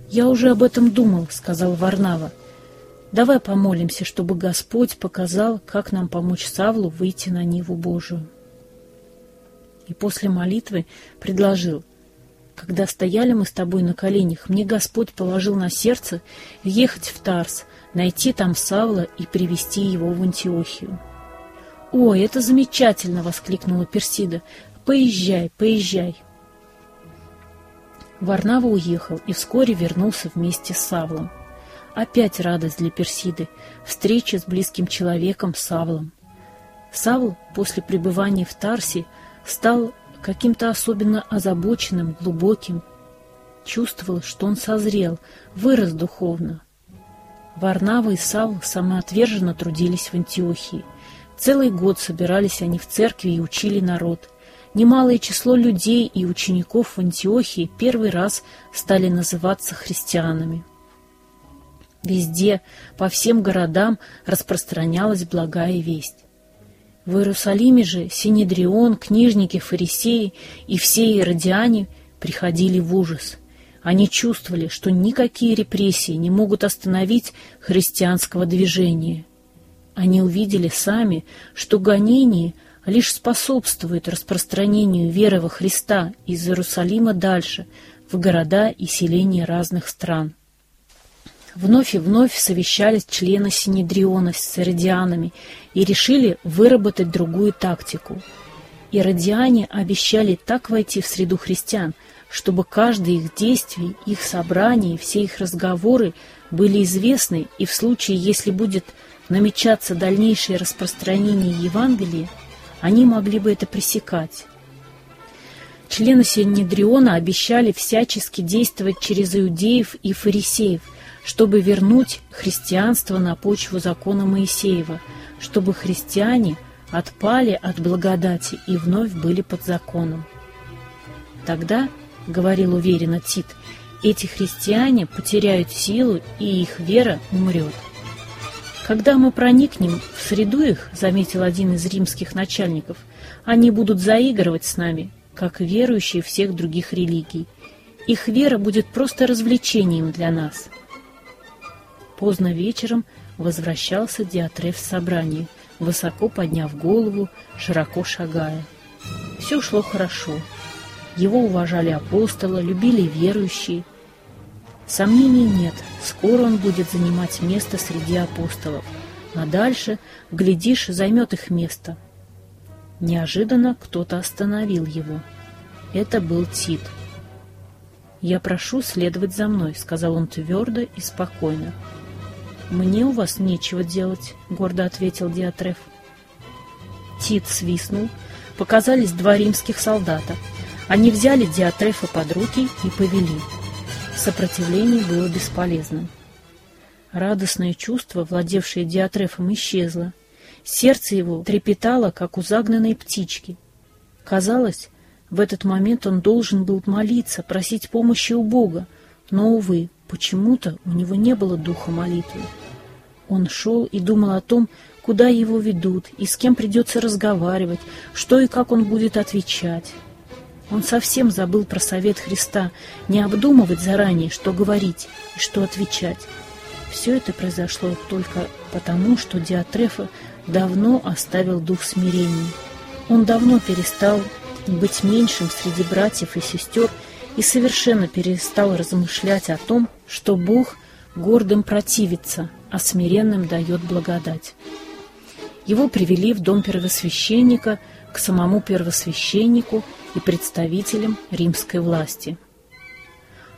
«Я уже об этом думал», — сказал Варнава. «Давай помолимся, чтобы Господь показал, как нам помочь Савлу выйти на Ниву Божию». И после молитвы предложил — когда стояли мы с тобой на коленях, мне Господь положил на сердце ехать в Тарс, найти там Савла и привести его в Антиохию. «Ой, это замечательно!» — воскликнула Персида. «Поезжай, поезжай!» Варнава уехал и вскоре вернулся вместе с Савлом. Опять радость для Персиды, встреча с близким человеком Савлом. Савл после пребывания в Тарсе стал каким-то особенно озабоченным, глубоким. Чувствовал, что он созрел, вырос духовно. Варнава и Савл самоотверженно трудились в Антиохии. Целый год собирались они в церкви и учили народ. Немалое число людей и учеников в Антиохии первый раз стали называться христианами. Везде, по всем городам распространялась благая весть. В Иерусалиме же Синедрион, книжники, фарисеи и все иродиане приходили в ужас. Они чувствовали, что никакие репрессии не могут остановить христианского движения. Они увидели сами, что гонение лишь способствует распространению веры во Христа из Иерусалима дальше, в города и селения разных стран. Вновь и вновь совещались члены Синедриона с иродианами и решили выработать другую тактику. Иродиане обещали так войти в среду христиан, чтобы каждое их действие, их собрание, все их разговоры были известны, и в случае, если будет намечаться дальнейшее распространение Евангелия, они могли бы это пресекать. Члены Синедриона обещали всячески действовать через иудеев и фарисеев – чтобы вернуть христианство на почву закона Моисеева, чтобы христиане отпали от благодати и вновь были под законом. Тогда, — говорил уверенно Тит, — эти христиане потеряют силу, и их вера умрет. Когда мы проникнем в среду их, — заметил один из римских начальников, — они будут заигрывать с нами, как верующие всех других религий. Их вера будет просто развлечением для нас. Поздно вечером возвращался Диатреф с собрания, высоко подняв голову, широко шагая. Все шло хорошо. Его уважали апостолы, любили верующие. Сомнений нет, скоро он будет занимать место среди апостолов, а дальше, глядишь, займет их место. Неожиданно кто-то остановил его. Это был Тит. «Я прошу следовать за мной», — сказал он твердо и спокойно. «Мне у вас нечего делать», — гордо ответил Диатреф. Тит свистнул, показались два римских солдата. Они взяли Диатрефа под руки и повели. Сопротивление было бесполезным. Радостное чувство, владевшее Диатрефом, исчезло. Сердце его трепетало, как у загнанной птички. Казалось, в этот момент он должен был молиться, просить помощи у Бога, но, увы, почему-то у него не было духа молитвы. Он шел и думал о том, куда его ведут и с кем придется разговаривать, что и как он будет отвечать. Он совсем забыл про совет Христа, не обдумывать заранее, что говорить и что отвечать. Все это произошло только потому, что Диатрефа давно оставил дух смирения. Он давно перестал быть меньшим среди братьев и сестер и совершенно перестал размышлять о том, что Бог гордым противится, а смиренным дает благодать. Его привели в дом первосвященника к самому первосвященнику и представителям римской власти.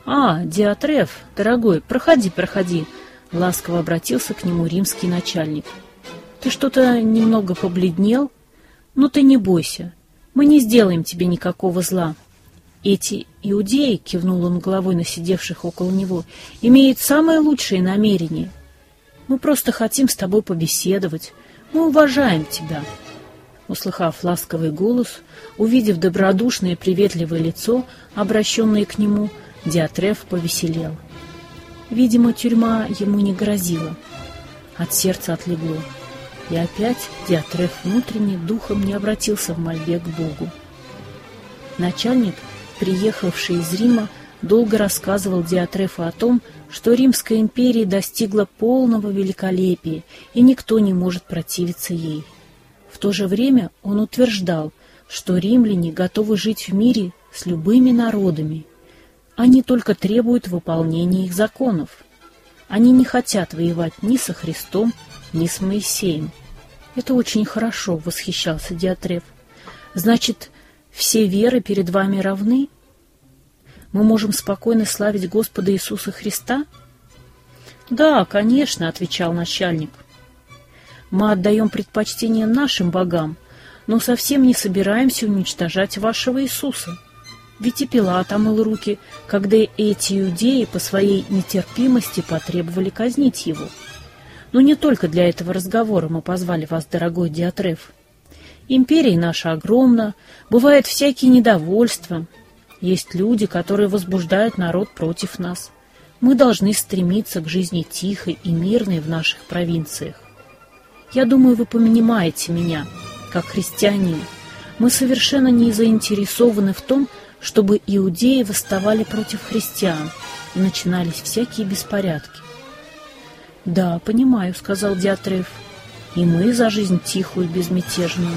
«А, Диатреф, дорогой, проходи, проходи», — ласково обратился к нему римский начальник. «Ты что-то немного побледнел? Ну ты не бойся, мы не сделаем тебе никакого зла. Эти иудеи, — кивнул он головой на сидевших около него, — имеют самые лучшие намерения. Мы просто хотим с тобой побеседовать, мы уважаем тебя». Услыхав ласковый голос, увидев добродушное приветливое лицо, обращенное к нему, Диатреф повеселел. Видимо, тюрьма ему не грозила. От сердца отлегло. И опять Диатреф внутренне духом не обратился в мольбе к Богу. Начальник, приехавший из Рима, долго рассказывал Диатрефу о том, что Римская империя достигла полного великолепия, и никто не может противиться ей. В то же время он утверждал, что римляне готовы жить в мире с любыми народами. Они только требуют выполнения их законов. Они не хотят воевать ни со Христом, ни с Моисеем. Это очень хорошо, восхищался Диатреф. Значит, все веры перед вами равны? Мы можем спокойно славить Господа Иисуса Христа? Да, конечно, отвечал начальник. Мы отдаем предпочтение нашим богам, но совсем не собираемся уничтожать вашего Иисуса. Ведь и Пилат омыл руки, когда эти иудеи по своей нетерпимости потребовали казнить его. Но не только для этого разговора мы позвали вас, дорогой Диатреф. Империя наша огромна, бывает всякие недовольства. Есть люди, которые возбуждают народ против нас. Мы должны стремиться к жизни тихой и мирной в наших провинциях. Я думаю, вы понимаете меня, как христианин. Мы совершенно не заинтересованы в том, чтобы иудеи восставали против христиан и начинались всякие беспорядки. «Да, понимаю», — сказал Диатреф. «И мы за жизнь тихую безмятежную».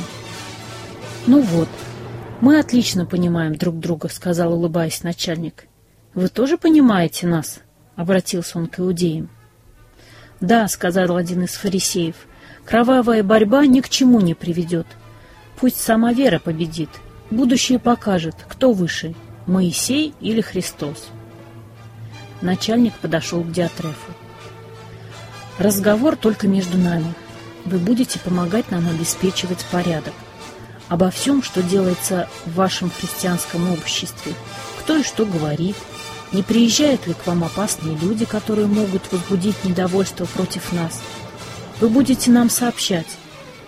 «Ну вот, мы отлично понимаем друг друга», — сказал, улыбаясь начальник. «Вы тоже понимаете нас?» — обратился он к иудеям. «Да», — сказал один из фарисеев, — «кровавая борьба ни к чему не приведет. Пусть сама вера победит. Будущее покажет, кто выше, Моисей или Христос». Начальник подошел к Диатрефу. Разговор только между нами. Вы будете помогать нам обеспечивать порядок. Обо всем, что делается в вашем христианском обществе, кто и что говорит, не приезжают ли к вам опасные люди, которые могут возбудить недовольство против нас. Вы будете нам сообщать.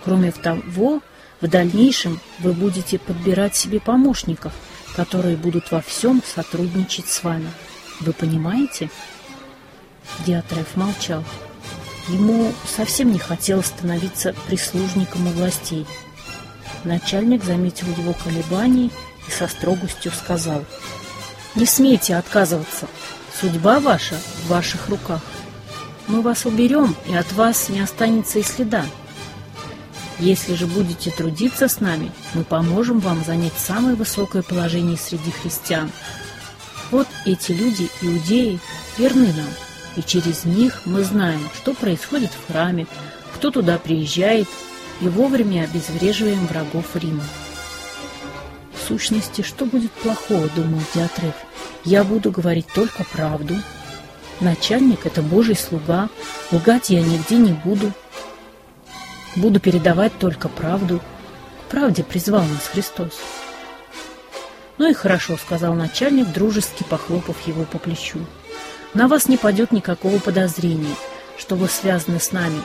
Кроме того, в дальнейшем вы будете подбирать себе помощников, которые будут во всем сотрудничать с вами. Вы понимаете? Диатреф молчал. Ему совсем не хотелось становиться прислужником у властей. Начальник заметил его колебания и со строгостью сказал, «Не смейте отказываться, судьба ваша в ваших руках. Мы вас уберем, и от вас не останется и следа. Если же будете трудиться с нами, мы поможем вам занять самое высокое положение среди христиан. Вот эти люди, иудеи, верны нам, и через них мы знаем, что происходит в храме, кто туда приезжает, и вовремя обезвреживаем врагов Рима. В сущности, что будет плохого, думал Диатреф? Я буду говорить только правду. Начальник — это Божий слуга, лгать я нигде не буду. Буду передавать только правду. правде призвал нас Христос. «Ну и хорошо», — сказал начальник, дружески похлопав его по плечу. «На вас не падет никакого подозрения, что вы связаны с нами.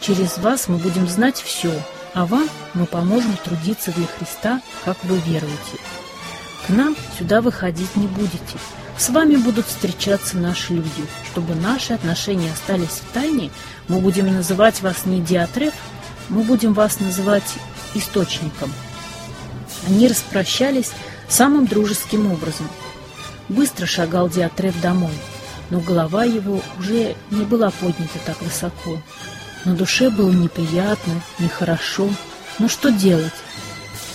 Через вас мы будем знать все, а вам мы поможем трудиться для Христа, как вы веруете. К нам сюда выходить не будете. С вами будут встречаться наши люди. Чтобы наши отношения остались в тайне, мы будем называть вас не Диатреф, мы будем вас называть Источником. Они распрощались самым дружеским образом. Быстро шагал Диатреф домой, но голова его уже не была поднята так высоко. На душе было неприятно, нехорошо. Но что делать?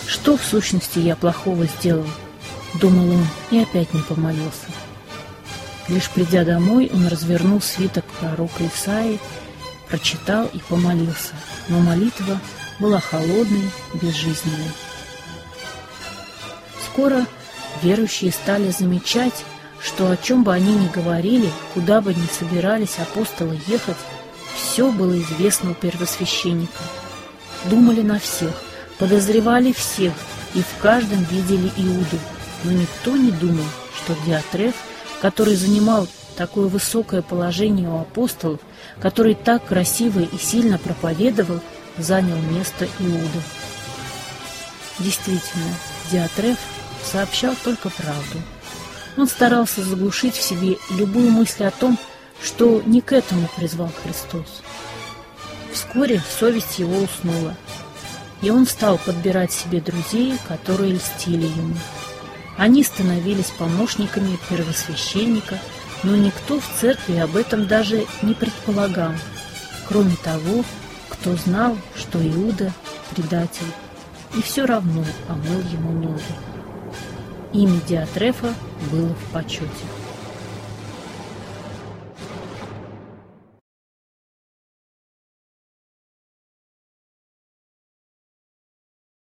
Что, в сущности, я плохого сделал? Думал он и опять не помолился. Лишь придя домой, он развернул свиток пророка Исаи, прочитал и помолился. Но молитва была холодной, безжизненной. Скоро верующие стали замечать, что о чем бы они ни говорили, куда бы ни собирались апостолы ехать, все было известно у первосвященника. Думали на всех, подозревали всех и в каждом видели Иуду, но никто не думал, что Диатреф, который занимал такое высокое положение у апостолов, который так красиво и сильно проповедовал, занял место Иуды. Действительно, Диатреф сообщал только правду. Он старался заглушить в себе любую мысль о том, что не к этому призвал Христос. Вскоре совесть его уснула, и он стал подбирать себе друзей, которые льстили ему. Они становились помощниками первосвященника, но никто в церкви об этом даже не предполагал, кроме того, кто знал, что Иуда – предатель, и все равно помыл ему ноги. Имя Диатрефа было в почете.